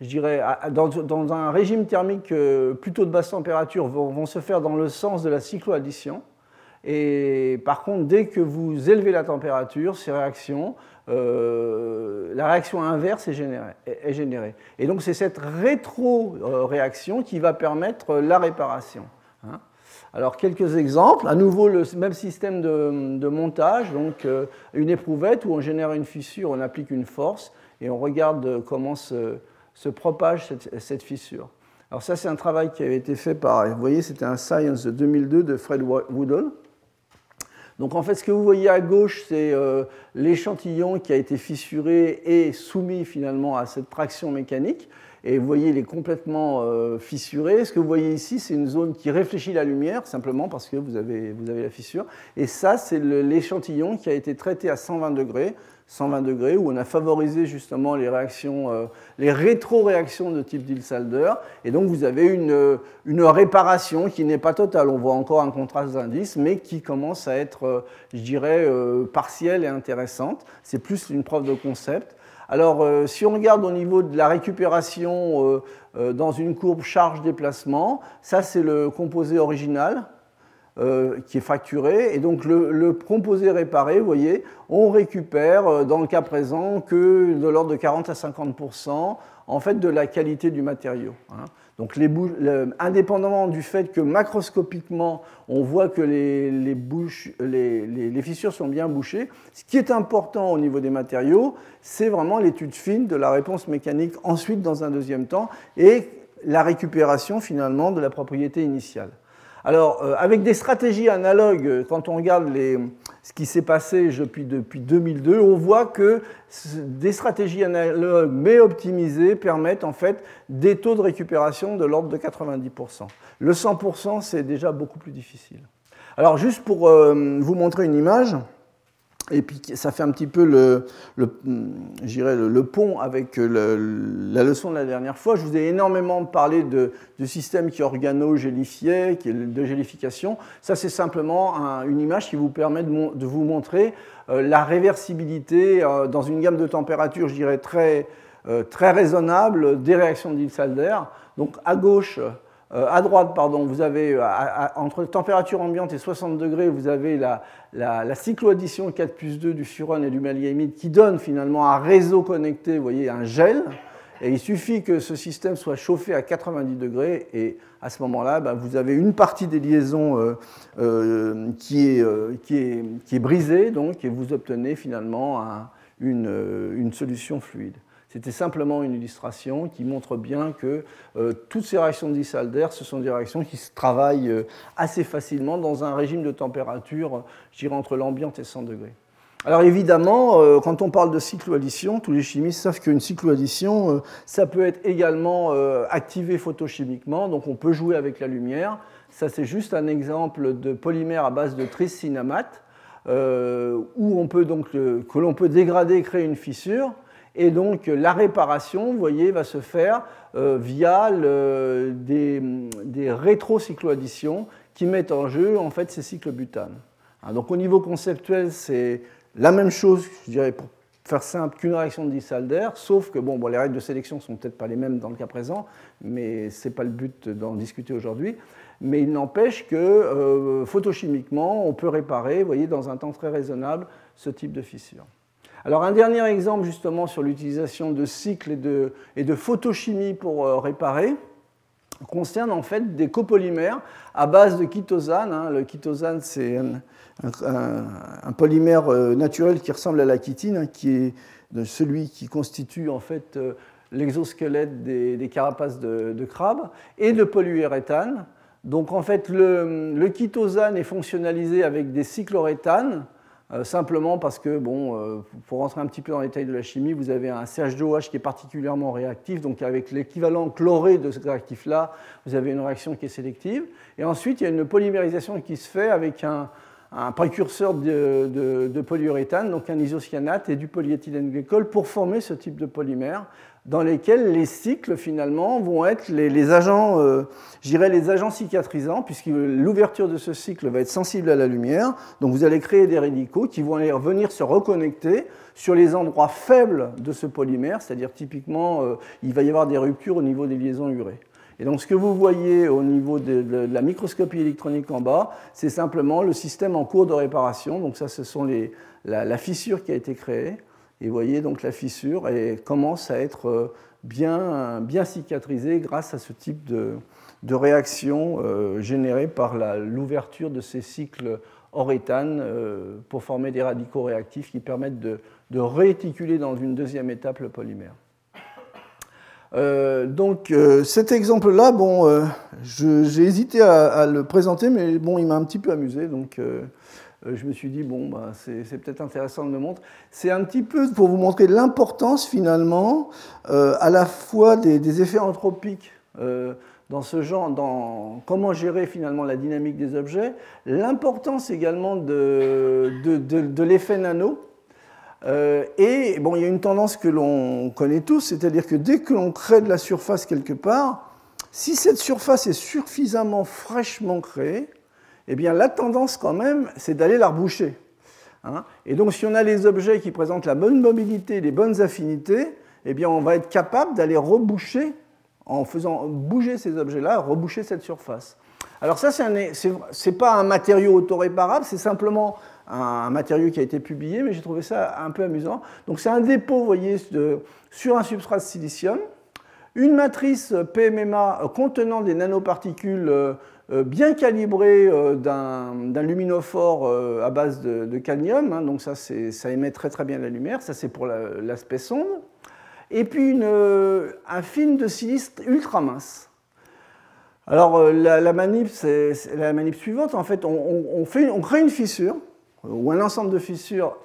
je dirais, dans, un régime thermique plutôt de basse température, vont, se faire dans le sens de la cycloaddition. Et par contre, dès que vous élevez la température, ces réactions, la réaction inverse est générée, est générée. Et donc c'est cette rétro-réaction qui va permettre la réparation. Hein. Alors quelques exemples, à nouveau le même système de, montage, donc euh, une éprouvette où on génère une fissure, on applique une force et on regarde comment se, propage cette, fissure. Alors ça c'est un travail qui avait été fait par, vous voyez c'était un Science de 2002 de Fred Woodall. Donc en fait, ce que vous voyez à gauche, c'est euh, l'échantillon qui a été fissuré et soumis finalement à cette traction mécanique. Et vous voyez, il est complètement euh, fissuré. Ce que vous voyez ici, c'est une zone qui réfléchit la lumière, simplement parce que vous avez, vous avez la fissure. Et ça, c'est l'échantillon qui a été traité à 120 degrés. 120 degrés, où on a favorisé justement les réactions, euh, les rétro-réactions de type Dilsalder. Et donc vous avez une, une réparation qui n'est pas totale. On voit encore un contraste d'indice, mais qui commence à être, euh, je dirais, partielle et intéressante. C'est plus une preuve de concept. Alors, euh, si on regarde au niveau de la récupération euh, euh, dans une courbe charge-déplacement, ça c'est le composé original qui est fracturé. Et donc le, composé réparé, vous voyez, on récupère dans le cas présent que de l'ordre de 40 à 50 en fait de la qualité du matériau. Hein. Donc, indépendamment du fait que macroscopiquement, on voit que les, les, fissures sont bien bouchées, ce qui est important au niveau des matériaux, c'est vraiment l'étude fine de la réponse mécanique ensuite dans un deuxième temps et la récupération finalement de la propriété initiale. Alors, euh, avec des stratégies analogues, quand on regarde les, ce qui s'est passé depuis, depuis 2002, on voit que des stratégies analogues mais optimisées permettent en fait des taux de récupération de l'ordre de 90%. Le 100%, c'est déjà beaucoup plus difficile. Alors, juste pour euh, vous montrer une image, et puis ça fait un petit peu le, le, le pont avec la leçon de la dernière fois. Je vous ai énormément parlé de, du système qui organo-gélifiait, de gélification. Ça, c'est simplement une image qui vous permet de, vous montrer euh, la réversibilité euh, dans une gamme de températures, je dirais, très, euh, très raisonnable des réactions de. Donc à gauche, euh, à droite, pardon, vous avez, euh, entre température ambiante et 60 degrés, vous avez la, cycloaddition 4 plus 2 du furan et du maliamide qui donne finalement un réseau connecté, vous voyez, un gel. Et il suffit que ce système soit chauffé à 90 degrés et à ce moment-là, ben, vous avez une partie des liaisons euh, qui, est, qui, est, qui, est, brisée, donc, et vous obtenez finalement une, une solution fluide. C'était simplement une illustration qui montre bien que euh, toutes ces réactions de ce sont des réactions qui se travaillent euh, assez facilement dans un régime de température, je dirais, entre l'ambiante et 100 degrés. Alors évidemment, euh, quand on parle de cycloaddition, tous les chimistes savent qu'une cycloaddition, ça peut être également activé photochimiquement, donc on peut jouer avec la lumière. Ça, c'est juste un exemple de polymère à base de tricinamate, où on peut donc, que l'on peut dégrader et créer une fissure. Et donc la réparation, vous voyez, va se faire euh, via des, des rétrocycloadditions qui mettent en jeu en fait ces cycles butane. Hein, donc au niveau conceptuel, c'est la même chose, je dirais, pour faire simple, qu'une réaction de Dissalder, sauf que bon, les règles de sélection ne sont peut-être pas les mêmes dans le cas présent, mais ce n'est pas le but d'en discuter aujourd'hui. Mais il n'empêche que euh, photochimiquement, on peut réparer, vous voyez, dans un temps très raisonnable, ce type de fissure. Alors un dernier exemple justement sur l'utilisation de cycles et de, photochimie pour euh, réparer concerne en fait des copolymères à base de chitosane. Hein. Le chitosane c'est un, polymère euh, naturel qui ressemble à la chitine, hein, qui est celui qui constitue en fait euh, l'exosquelette des, carapaces de, de crabes, et de polyuréthane. Donc en fait, le, le chitosane est fonctionnalisé avec des cycloréthanes simplement parce que, bon, euh, pour rentrer un petit peu dans les détails de la chimie, vous avez un CH2OH qui est particulièrement réactif, donc avec l'équivalent chloré de ce réactif-là, vous avez une réaction qui est sélective. Et ensuite, il y a une polymérisation qui se fait avec un, précurseur de, de, polyuréthane, donc un isocyanate et du polyéthylène glycol pour former ce type de polymère dans lesquels les cycles finalement vont être les, agents, euh, les agents cicatrisants, puisque l'ouverture de ce cycle va être sensible à la lumière. Donc vous allez créer des radicaux qui vont venir se reconnecter sur les endroits faibles de ce polymère, c'est-à-dire typiquement euh, il va y avoir des ruptures au niveau des liaisons urées. Et donc ce que vous voyez au niveau de, la microscopie électronique en bas, c'est simplement le système en cours de réparation. Donc ça, ce sont les, la fissure qui a été créée. Et vous voyez donc la fissure et commence à être euh, bien, bien cicatrisée grâce à ce type de, de réaction euh, générée par l'ouverture de ces cycles oréthane euh, pour former des radicaux réactifs qui permettent de, de réticuler dans une deuxième étape le polymère. donc cet exemple-là, bon, j'ai hésité à, le présenter, mais bon, il m'a un petit peu amusé, donc je me suis dit, bon, bah, c'est peut-être intéressant de le montrer. C'est un petit peu pour vous montrer l'importance finalement à la fois des, effets anthropiques dans ce genre, dans comment gérer finalement la dynamique des objets, l'importance également de, de, l'effet nano. Euh, et bon, il y a une tendance que l'on connaît tous, c'est-à-dire que dès que l'on crée de la surface quelque part, si cette surface est suffisamment fraîchement créée, eh bien la tendance quand même, c'est d'aller la reboucher. Hein. et donc si on a les objets qui présentent la bonne mobilité, les bonnes affinités, eh bien on va être capable d'aller reboucher en faisant bouger ces objets-là, reboucher cette surface. Alors ça, ce n'est pas un matériau autoréparable, c'est simplement un, matériau qui a été publié, mais j'ai trouvé ça un peu amusant. Donc c'est un dépôt, vous voyez, sur un substrat de silicium, une matrice PMMA contenant des nanoparticules euh, bien calibrées euh, d'un luminophore euh, à base de, cadmium, hein. donc ça, ça émet très très bien la lumière, ça c'est pour l'aspect sombre et puis euh, un film de silice ultra mince. Alors euh, la, manip, la manip suivante. En fait, on, crée une fissure ou un ensemble de fissures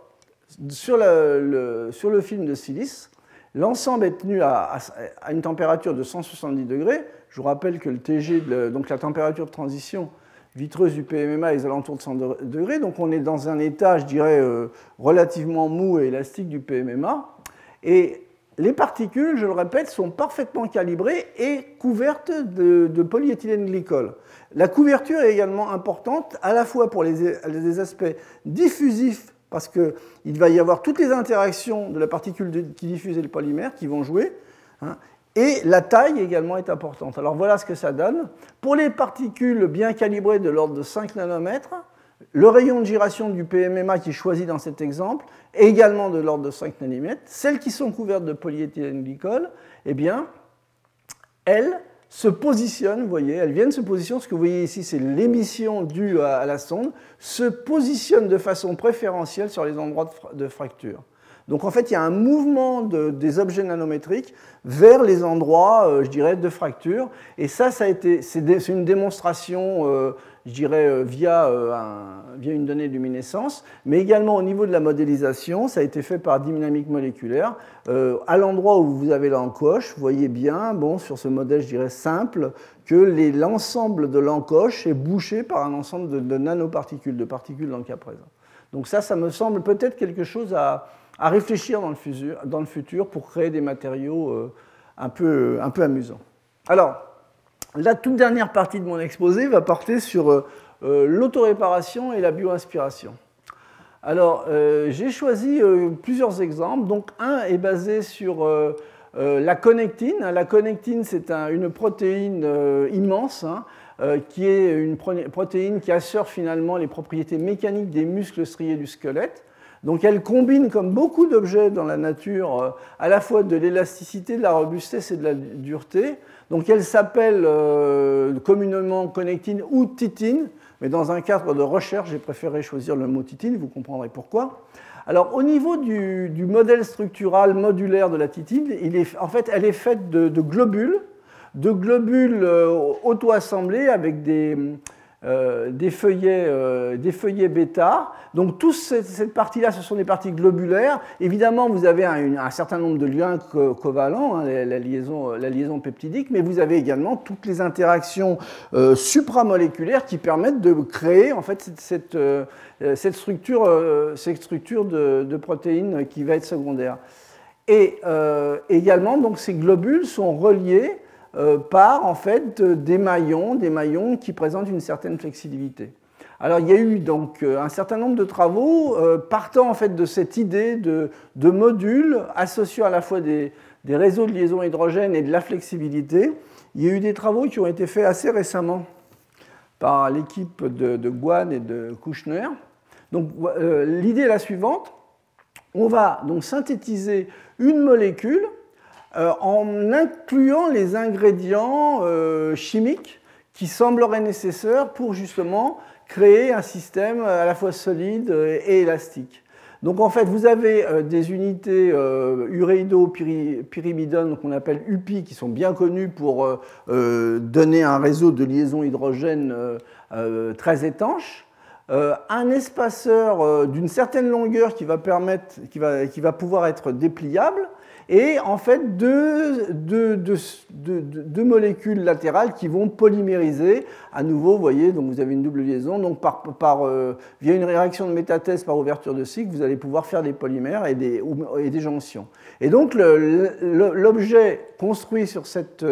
sur le, sur le film de silice. L'ensemble est tenu à, à, une température de 170 degrés. Je vous rappelle que la température de transition vitreuse du PMMA est aux alentours de 100 degrés. Donc on est dans un état, je dirais, euh, relativement mou et élastique du PMMA. Et les particules, je le répète, sont parfaitement calibrées et couvertes de, polyéthylène glycol. La couverture est également importante à la fois pour les, aspects diffusifs, parce qu'il va y avoir toutes les interactions de la particule qui diffuse et le polymère qui vont jouer, hein, et la taille également est importante. Alors voilà ce que ça donne. Pour les particules bien calibrées de l'ordre de 5 nanomètres, le rayon de giration du PMMA qui est choisi dans cet exemple est également de l'ordre de 5 nm. Celles qui sont couvertes de polyéthylène glycol, eh bien, elles se positionnent, vous voyez, elles viennent se positionner, ce que vous voyez ici, c'est l'émission due à la sonde, se positionnent de façon préférentielle sur les endroits de fracture. Donc en fait, il y a un mouvement des objets nanométriques vers les endroits, euh, je dirais, de fracture. Et ça, ça a été, c'est une démonstration euh, je dirais, euh, via, via une donnée de luminescence, mais également au niveau de la modélisation, ça a été fait par dynamique moléculaire. À l'endroit où vous avez l'encoche, vous voyez bien, bon, sur ce modèle, je dirais, simple, que l'ensemble de l'encoche est bouché par un ensemble de, nanoparticules, de particules dans le cas présent. Donc ça, ça me semble peut-être quelque chose à, à réfléchir dans le, futur, pour créer des matériaux un, peu, un amusants. Alors, la toute dernière partie de mon exposé va porter sur euh, euh, l'autoréparation et la bioinspiration. Alors, euh, j'ai choisi plusieurs exemples. Donc, un est basé sur la connectine. La connectine, c'est une protéine immense, hein, qui est une protéine qui assure finalement les propriétés mécaniques des muscles striés du squelette. Donc elle combine, comme beaucoup d'objets dans la nature, à la fois de l'élasticité, de la robustesse et de la dureté. Donc elle s'appelle euh, communément connectine ou titine, mais dans un cadre de recherche, j'ai préféré choisir le mot titine, vous comprendrez pourquoi. Alors au niveau du, modèle structural modulaire de la titine, en fait, elle est faite de, globules, de globules euh, auto-assemblés avec des, euh, des, feuillets, euh, des bêta. Donc, toute cette, partie-là, ce sont des parties globulaires. Évidemment, vous avez un, certain nombre de liens covalents, hein, la, liaison, la, liaison, peptidique, mais vous avez également toutes les interactions euh, supramoléculaires qui permettent de créer en fait, cette, cette structure, cette structure de, de, protéines qui va être secondaire. Et également, donc, ces globules sont reliés euh, par en fait des maillons, des maillons qui présentent une certaine flexibilité. Alors il y a eu donc euh, un certain nombre de travaux euh, partant en fait de cette idée de, modules associant à la fois des, réseaux de liaison hydrogène et de la flexibilité. Il y a eu des travaux qui ont été faits assez récemment par l'équipe de, de Guan et de Kushner. Donc l'idée est la suivante on va donc synthétiser une molécule euh, en incluant les ingrédients euh, chimiques qui sembleraient nécessaires pour justement créer un système à la fois solide et élastique. Donc en fait, vous avez euh, des unités euh, uréido-pyrimidone qu'on appelle UPI, qui sont bien connues pour euh, donner un réseau de liaison hydrogène très étanche. un espaceur d'une certaine longueur qui va, permettre, qui va, qui va pouvoir être dépliable et en fait deux, molécules latérales qui vont polymériser. À nouveau, vous voyez, donc vous avez une double liaison. Donc par, euh, via une réaction de métathèse par ouverture de cycle, vous allez pouvoir faire des polymères et des, jonctions. Et donc l'objet construit sur cette,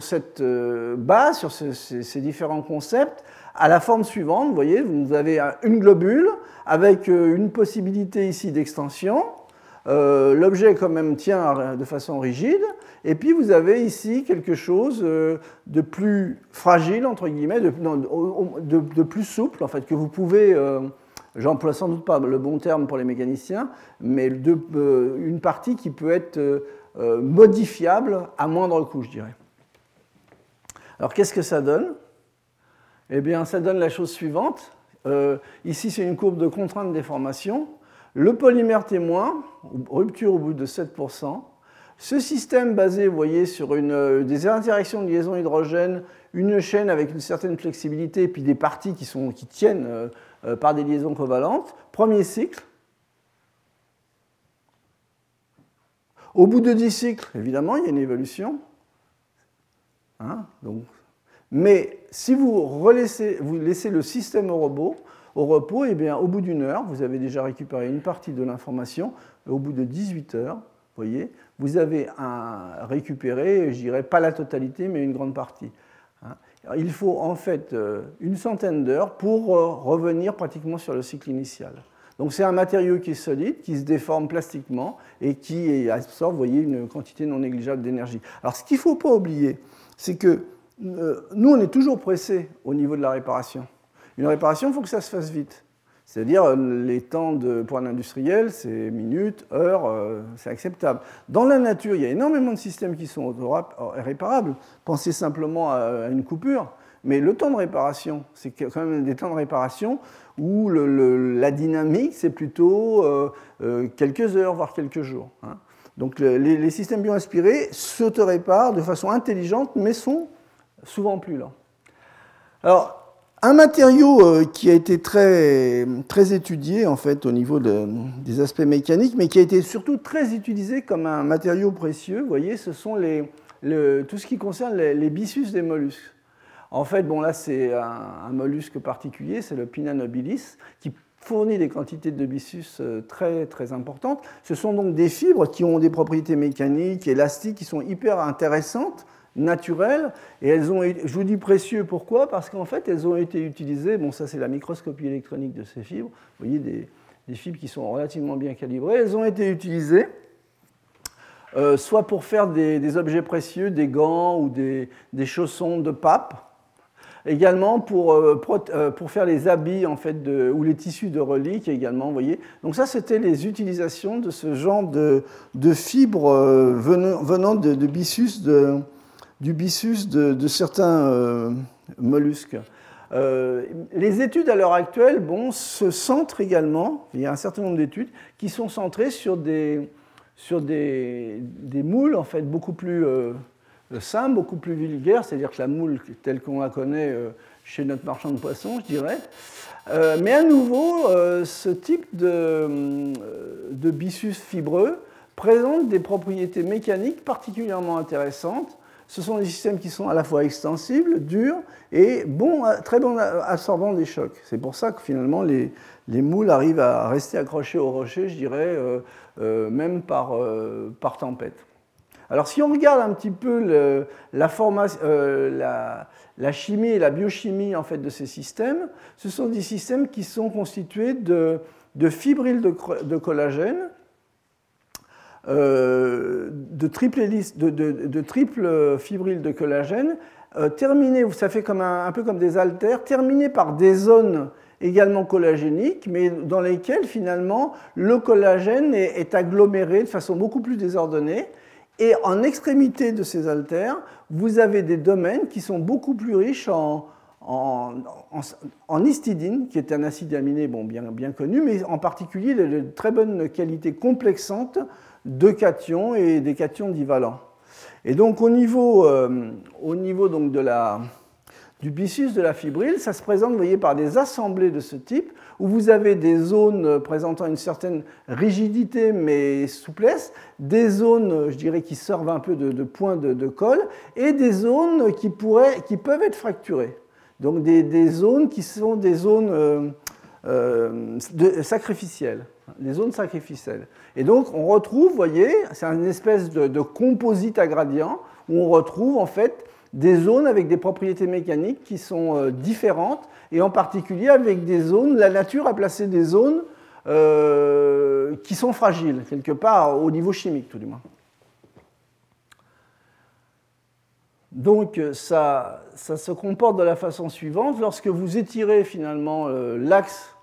cette euh, base, sur ces, différents concepts, a la forme suivante. Vous voyez, vous avez une globule avec euh, une possibilité ici d'extension euh, l'objet quand même tient de façon rigide, et puis vous avez ici quelque chose euh, de plus fragile, entre guillemets, de, plus souple, en fait, que vous pouvez, euh, j'emploie sans doute pas le bon terme pour les mécaniciens, mais une partie qui peut être modifiable à moindre coût, je dirais. Alors qu'est-ce que ça donne? Eh bien, ça donne la chose suivante. ici, c'est une courbe de contrainte de déformation. Le polymère témoin, rupture au bout de 7%. Ce système basé, vous voyez, sur euh, des interactions de liaison hydrogène, une chaîne avec une certaine flexibilité, et puis des parties qui, sont, qui tiennent euh, euh, par des liaisons covalentes. Premier cycle. Au bout de 10 cycles, évidemment, il y a une évolution. Hein. Mais si vous, relaissez, vous laissez le système au robot, au repos, eh bien, au bout d'une heure, vous avez déjà récupéré une partie de l'information. Au bout de 18 heures, voyez, vous avez récupéré, je dirais pas la totalité, mais une grande partie. Hein. Il faut en fait euh, une centaine d'heures pour euh, revenir pratiquement sur le cycle initial. Donc c'est un matériau qui est solide, qui se déforme plastiquement et qui absorbe, voyez, une quantité non négligeable d'énergie. Alors ce qu'il ne faut pas oublier, c'est que euh, nous, on est toujours pressé au niveau de la réparation. Une réparation, il faut que ça se fasse vite. C'est-à-dire, euh, les temps de, pour un industriel, c'est minutes, heures, euh, c'est acceptable. Dans la nature, il y a énormément de systèmes qui sont réparables. Pensez simplement à une coupure. Mais le temps de réparation, c'est quand même des temps de réparation où la dynamique, c'est plutôt euh, quelques heures, voire quelques jours. Hein. Donc les, les, systèmes bioinspirés s'auto-réparent de façon intelligente, mais sont souvent plus lents. Alors, un matériau euh, qui a été très, très étudié en fait au niveau des aspects mécaniques, mais qui a été surtout très utilisé comme un matériau précieux, voyez, ce sont les, tout ce qui concerne les, byssus des mollusques. En fait, bon là c'est un, mollusque particulier, c'est le Pinna nobilis, qui fournit des quantités de byssus euh, très très importantes. Ce sont donc des fibres qui ont des propriétés mécaniques, élastiques, qui sont hyper intéressantes naturelles. Et elles ont, je vous dis précieux, pourquoi? Parce qu'en fait, elles ont été utilisées, bon ça c'est la microscopie électronique de ces fibres, vous voyez des, fibres qui sont relativement bien calibrées, elles ont été utilisées euh, soit pour faire des, objets précieux, des gants ou des, chaussons de pape, également pour, euh, euh, pour, faire les habits en fait, de, ou les tissus de reliques également, vous voyez. Donc ça, c'était les utilisations de ce genre de, fibres venant, venant de, de byssus de, du byssus de, certains euh, mollusques. Euh, les études à l'heure actuelle bon, se centrent également, il y a un certain nombre d'études qui sont centrées sur des, sur des, des moules en fait, beaucoup plus euh, simples, beaucoup plus vulgaires, c'est-à-dire que la moule telle qu'on la connaît chez notre marchand de poissons, je dirais. mais à nouveau, ce type de, de byssus fibreux présente des propriétés mécaniques particulièrement intéressantes ce sont des systèmes qui sont à la fois extensibles, durs et bons, très bons absorbants des chocs. C'est pour ça que finalement les, moules arrivent à rester accrochés au rocher, je dirais, euh, euh, même par, euh, par, tempête. Alors si on regarde un petit peu la, chimie et la biochimie en fait, de ces systèmes, ce sont des systèmes qui sont constitués de, fibrilles de collagène de triple, hélice, de, de, fibrille de collagène, euh, terminé, ça fait un, peu comme des haltères, terminées par des zones également collagéniques, mais dans lesquelles finalement le collagène est, aggloméré de façon beaucoup plus désordonnée. Et en extrémité de ces haltères, vous avez des domaines qui sont beaucoup plus riches en, histidine, qui est un acide aminé bon, bien, bien connu, mais en particulier de, très bonne qualité complexante de cations et des cations divalents. Et donc au niveau, euh, au niveau donc de la, du byssus de la fibrille, ça se présente voyez, par des assemblées de ce type, où vous avez des zones présentant une certaine rigidité mais souplesse, des zones, je dirais, qui servent un peu de, points de, colle, et des zones qui, pourraient, qui peuvent être fracturées. Donc des, zones qui sont des zones euh, euh, sacrificielles, des zones sacrificielles. Et donc on retrouve, vous voyez, c'est une espèce de, de composite à gradient, où on retrouve en fait des zones avec des propriétés mécaniques qui sont euh, différentes, et en particulier avec des zones, la nature a placé des zones euh, qui sont fragiles, quelque part au niveau chimique tout du moins. Donc ça, ça se comporte de la façon suivante, lorsque vous étirez finalement euh, l'axe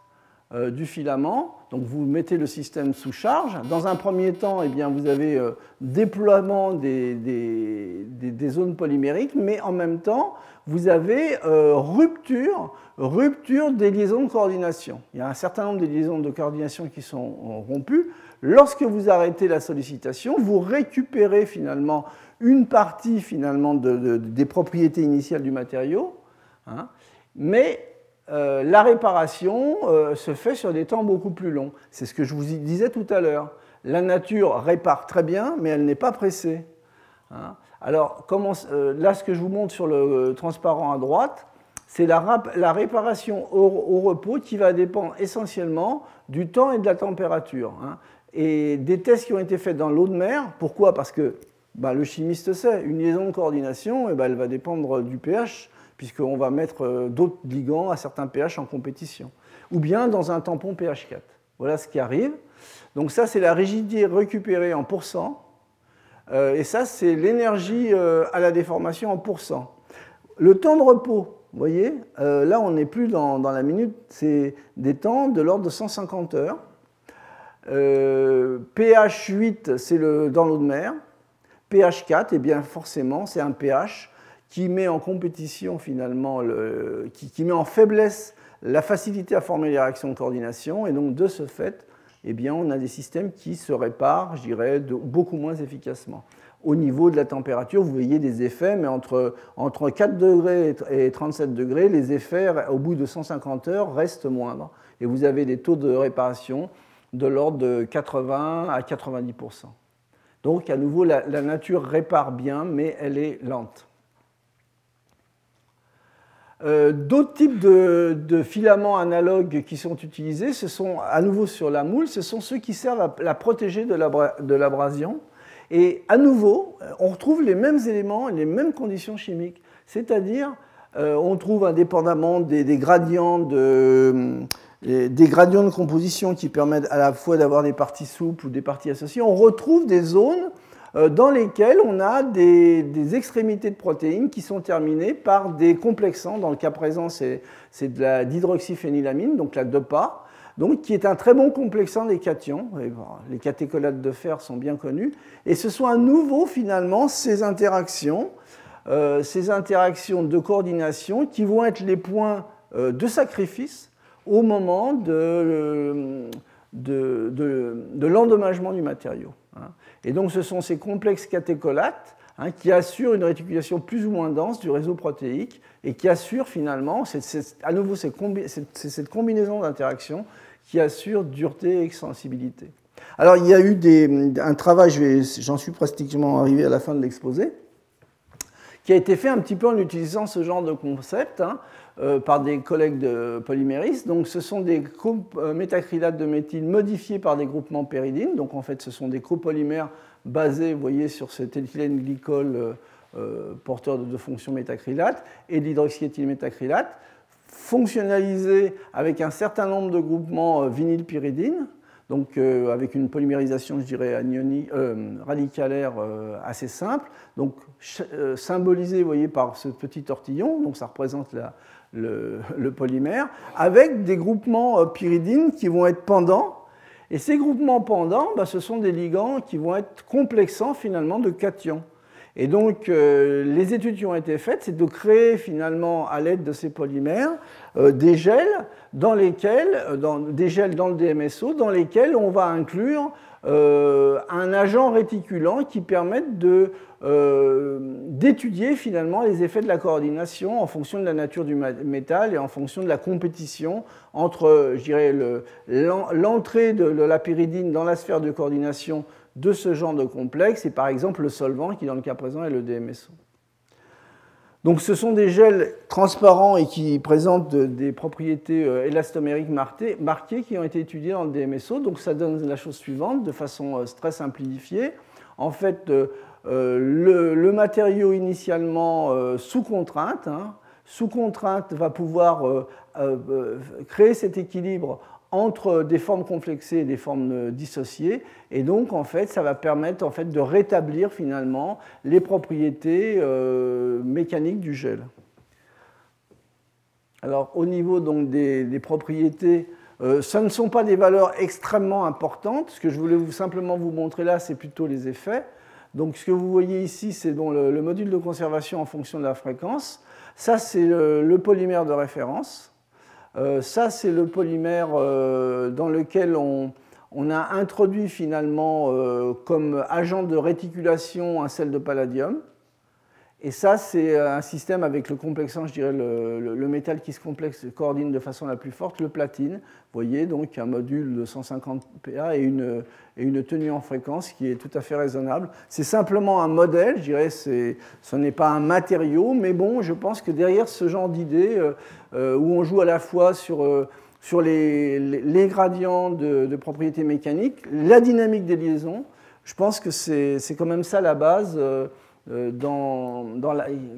du filament, donc vous mettez le système sous charge. Dans un premier temps, eh bien, vous avez euh, déploiement des, des, zones polymériques, mais en même temps, vous avez euh, rupture, rupture des liaisons de coordination. Il y a un certain nombre de liaisons de coordination qui sont rompues. Lorsque vous arrêtez la sollicitation, vous récupérez finalement une partie finalement des propriétés initiales du matériau, hein, mais euh, la réparation euh, se fait sur des temps beaucoup plus longs. C'est ce que je vous disais tout à l'heure. La nature répare très bien, mais elle n'est pas pressée. Hein. Alors, euh, là, ce que je vous montre sur le transparent à droite, c'est la, réparation au, repos qui va dépendre essentiellement du temps et de la température. Hein. Et des tests qui ont été faits dans l'eau de mer, pourquoi? Parce que bah, le chimiste sait, une liaison de coordination, eh ben, elle va dépendre du pH puisqu'on va mettre euh, d'autres ligands à certains pH en compétition, ou bien dans un tampon pH 4. Voilà ce qui arrive. Donc ça, c'est la rigidité récupérée en pourcent, euh, et ça, c'est l'énergie euh, à la déformation en pourcent. Le temps de repos, vous voyez, là, on n'est plus dans, la minute, c'est des temps de l'ordre de 150 heures. pH 8, c'est dans l'eau de mer. pH 4, et bien forcément, c'est un pH qui met en compétition finalement, qui, met en faiblesse la facilité à former les réactions de coordination, et donc de ce fait, eh bien, on a des systèmes qui se réparent, je dirais, beaucoup moins efficacement. Au niveau de la température, vous voyez des effets, mais entre, entre 4 degrés et 37 degrés, les effets, au bout de 150 heures, restent moindres. Et vous avez des taux de réparation de l'ordre de 80 à 90%. Donc, à nouveau, la nature répare bien, mais elle est lente. Euh, d'autres types de, filaments analogues qui sont utilisés, ce sont à nouveau sur la moule, ce sont ceux qui servent à la protéger de l'abrasion. Et à nouveau, on retrouve les mêmes éléments, les mêmes conditions chimiques. C'est-à-dire, euh, on trouve indépendamment des, gradients de, des gradients de composition qui permettent à la fois d'avoir des parties souples ou des parties associées, on retrouve des zones euh, dans lesquels on a des, extrémités de protéines qui sont terminées par des complexants. Dans le cas présent, c'est de la d'hydroxyphénylamine, donc la DOPA, donc, qui est un très bon complexant des cations. les catécholates de fer sont bien connus. Et ce sont à nouveau, finalement, ces interactions, euh, ces interactions de coordination qui vont être les points euh, de sacrifice au moment de l'endommagement du matériau. Hein. Et donc ce sont ces complexes catécholates hein, qui assurent une réticulation plus ou moins dense du réseau protéique et qui assurent finalement, à nouveau c'est cette combinaison d'interactions qui assure dureté et extensibilité. Alors il y a eu un travail, j'en suis pratiquement arrivé à la fin de l'exposé, qui a été fait un petit peu en utilisant ce genre de concept. Hein, euh, par des collègues de polyméristes. Donc, ce sont des métacrylates de méthyle modifiés par des groupements péridines. Donc, en fait, ce sont des copolymères basés, voyez, sur cet éthylène glycol euh, euh, porteur de deux fonctions métacrylate et l'hydroxyéthylmétacrylate, fonctionnalisés avec un certain nombre de groupements vinylpyridine, donc avec une polymérisation, je dirais, radicalaire assez simple, donc symbolisé, vous voyez, par ce petit tortillon, donc ça représente la, le, polymère, avec des groupements euh, pyridines qui vont être pendants. Et ces groupements pendants, bah, ce sont des ligands qui vont être complexants finalement de cations. Et donc, les études qui ont été faites, c'est de créer finalement, à l'aide de ces polymères, des gels dans lesquels, des gels dans le DMSO, dans lesquels on va inclure un agent réticulant qui permette de euh, d'étudier finalement les effets de la coordination en fonction de la nature du métal et en fonction de la compétition entre, je dirais, l'entrée de, la pyridine dans la sphère de coordination de ce genre de complexe et par exemple le solvant qui dans le cas présent est le DMSO. Donc ce sont des gels transparents et qui présentent des propriétés euh, élastomériques marquées qui ont été étudiées dans le DMSO. Donc ça donne la chose suivante de façon euh, très simplifiée. En fait, euh, le, matériau initialement sous contrainte, hein, sous contrainte va pouvoir créer cet équilibre entre des formes complexées et des formes dissociées. Et donc, en fait, ça va permettre en fait, de rétablir finalement les propriétés mécaniques du gel. Alors, au niveau donc, des, propriétés, ce ne sont pas des valeurs extrêmement importantes. Ce que je voulais vous, simplement vous montrer là, c'est plutôt les effets. Donc ce que vous voyez ici, c'est le, module de conservation en fonction de la fréquence. Ça, c'est le, polymère de référence. Euh, ça, c'est le polymère euh, dans lequel on, a introduit finalement euh, comme agent de réticulation un sel de palladium. Et ça, c'est un système avec le complexant, je dirais, le, métal qui se complexe coordine de façon la plus forte, le platine. Vous voyez, donc un module de 150 PA et une, et une tenue en fréquence qui est tout à fait raisonnable. C'est simplement un modèle, je dirais, ce n'est pas un matériau, mais bon, je pense que derrière ce genre d'idée, euh, euh, où on joue à la fois sur, euh, sur les, les, gradients de, propriétés mécaniques, la dynamique des liaisons, je pense que c'est quand même ça la base. Euh, dans,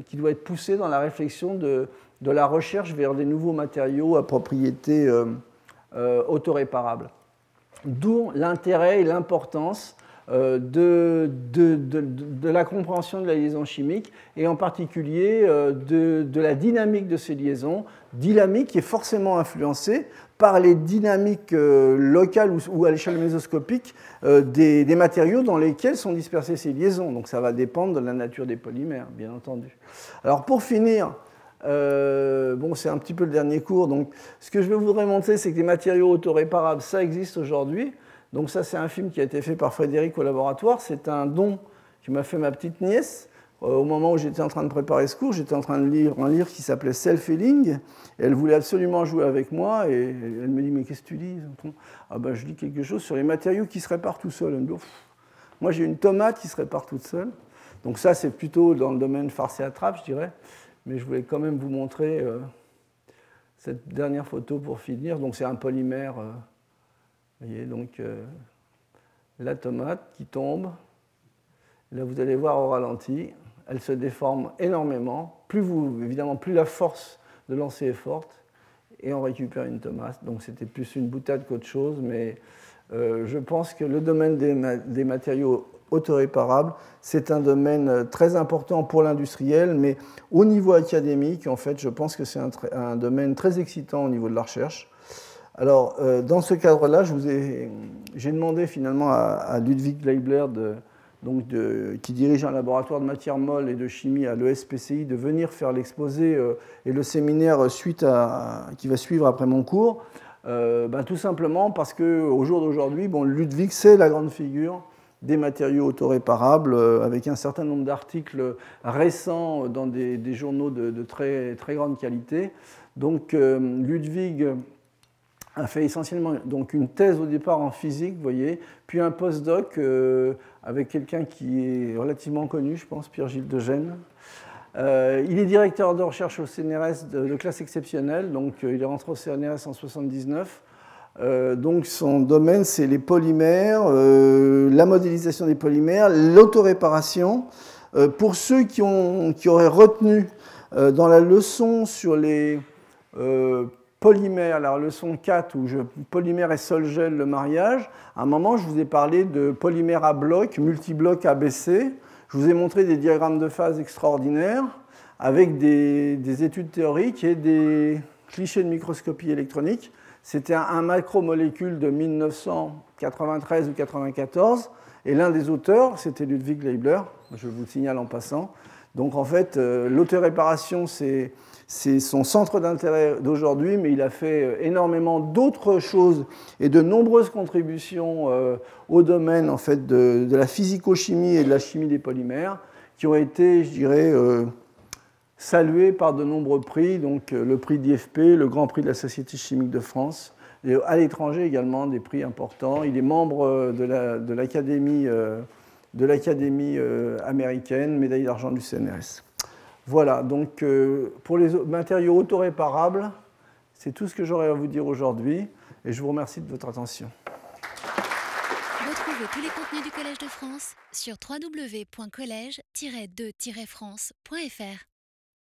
qui doit être poussé dans la réflexion de, la recherche vers des nouveaux matériaux à propriété euh, euh. D'où l'intérêt et l'importance de, de, de, la compréhension de la liaison chimique et en particulier de, la dynamique de ces liaisons, dynamique qui est forcément influencée par les dynamiques euh, locales ou à l'échelle mésoscopique euh, des, matériaux dans lesquels sont dispersées ces liaisons. Donc ça va dépendre de la nature des polymères, bien entendu. Alors pour finir, euh, bon, c'est un petit peu le dernier cours. Donc, ce que je voudrais montrer, c'est que des matériaux autoréparables, ça existe aujourd'hui. Donc, ça, c'est un film qui a été fait par Frédéric au laboratoire. C'est un don que m'a fait ma petite nièce. Euh, au moment où j'étais en train de préparer ce cours, j'étais en train de lire un livre qui s'appelait Self-Healing. elle voulait absolument jouer avec moi. Et elle me dit Mais qu'est-ce que tu lis Ah ben, je lis quelque chose sur les matériaux qui se réparent tout seuls. moi, j'ai une tomate qui se répare toute seule. Donc, ça, c'est plutôt dans le domaine farce et attrape, je dirais. Mais je voulais quand même vous montrer euh, cette dernière photo pour finir. Donc, c'est un polymère. Euh, vous voyez, donc la tomate qui tombe. Là, vous allez voir au ralenti elle se déforme énormément. Plus vous, évidemment, plus la force de lancer est forte, et on récupère une tomate. Donc c'était plus une boutade qu'autre chose, mais euh, je pense que le domaine des, matériaux autoréparables, c'est un domaine très important pour l'industriel, mais au niveau académique, en fait, je pense que c'est un, domaine très excitant au niveau de la recherche. Alors, euh, dans ce cadre-là, j'ai demandé finalement à Ludwig Leibler de, donc qui dirige un laboratoire de matière molle et de chimie à l'ESPCI, de venir faire l'exposé euh, et le séminaire suite à, qui va suivre après mon cours, euh, ben, tout simplement parce qu'au jour d'aujourd'hui, bon, Ludwig, c'est la grande figure des matériaux autoréparables, euh, avec un certain nombre d'articles récents dans des, journaux de, très, très, grande qualité. Donc Ludwig a fait essentiellement donc une thèse au départ en physique, voyez, puis un postdoc euh, avec quelqu'un qui est relativement connu, je pense, Pierre-Gilles de Gênes. Euh, il est directeur de recherche au CNRS de, classe exceptionnelle, donc euh, il est rentré au CNRS en 79. donc son domaine, c'est les polymères, la modélisation des polymères, l'autoréparation. pour ceux qui, ont, qui, auraient retenu dans la leçon sur les polymère, la leçon 4 où je, polymère et sol-gel, le mariage, à un moment je vous ai parlé de polymère à bloc, multibloc ABC. Je vous ai montré des diagrammes de phase extraordinaires avec des, études théoriques et des clichés de microscopie électronique. C'était un, macromolécule de 1993 ou 1994. Et l'un des auteurs, c'était Ludwig Leibler. je vous le signale en passant. Donc en fait, euh, l'autoréparation, c'est son centre d'intérêt d'aujourd'hui, mais il a fait euh, énormément d'autres choses et de nombreuses contributions euh, au domaine en fait, de, la physico-chimie et de la chimie des polymères, qui ont été, je dirais, saluées par de nombreux prix, donc le prix d'IFP, le Grand Prix de la Société chimique de France, et à l'étranger également des prix importants. Il est membre de l'Académie de l'Académie euh, américaine, médaille d'argent du CNRS. Voilà, donc euh, pour les matériaux autoréparables, c'est tout ce que j'aurais à vous dire aujourd'hui et je vous remercie de votre attention. Retrouvez tous les contenus du Collège de France sur www.colège-2-france.fr.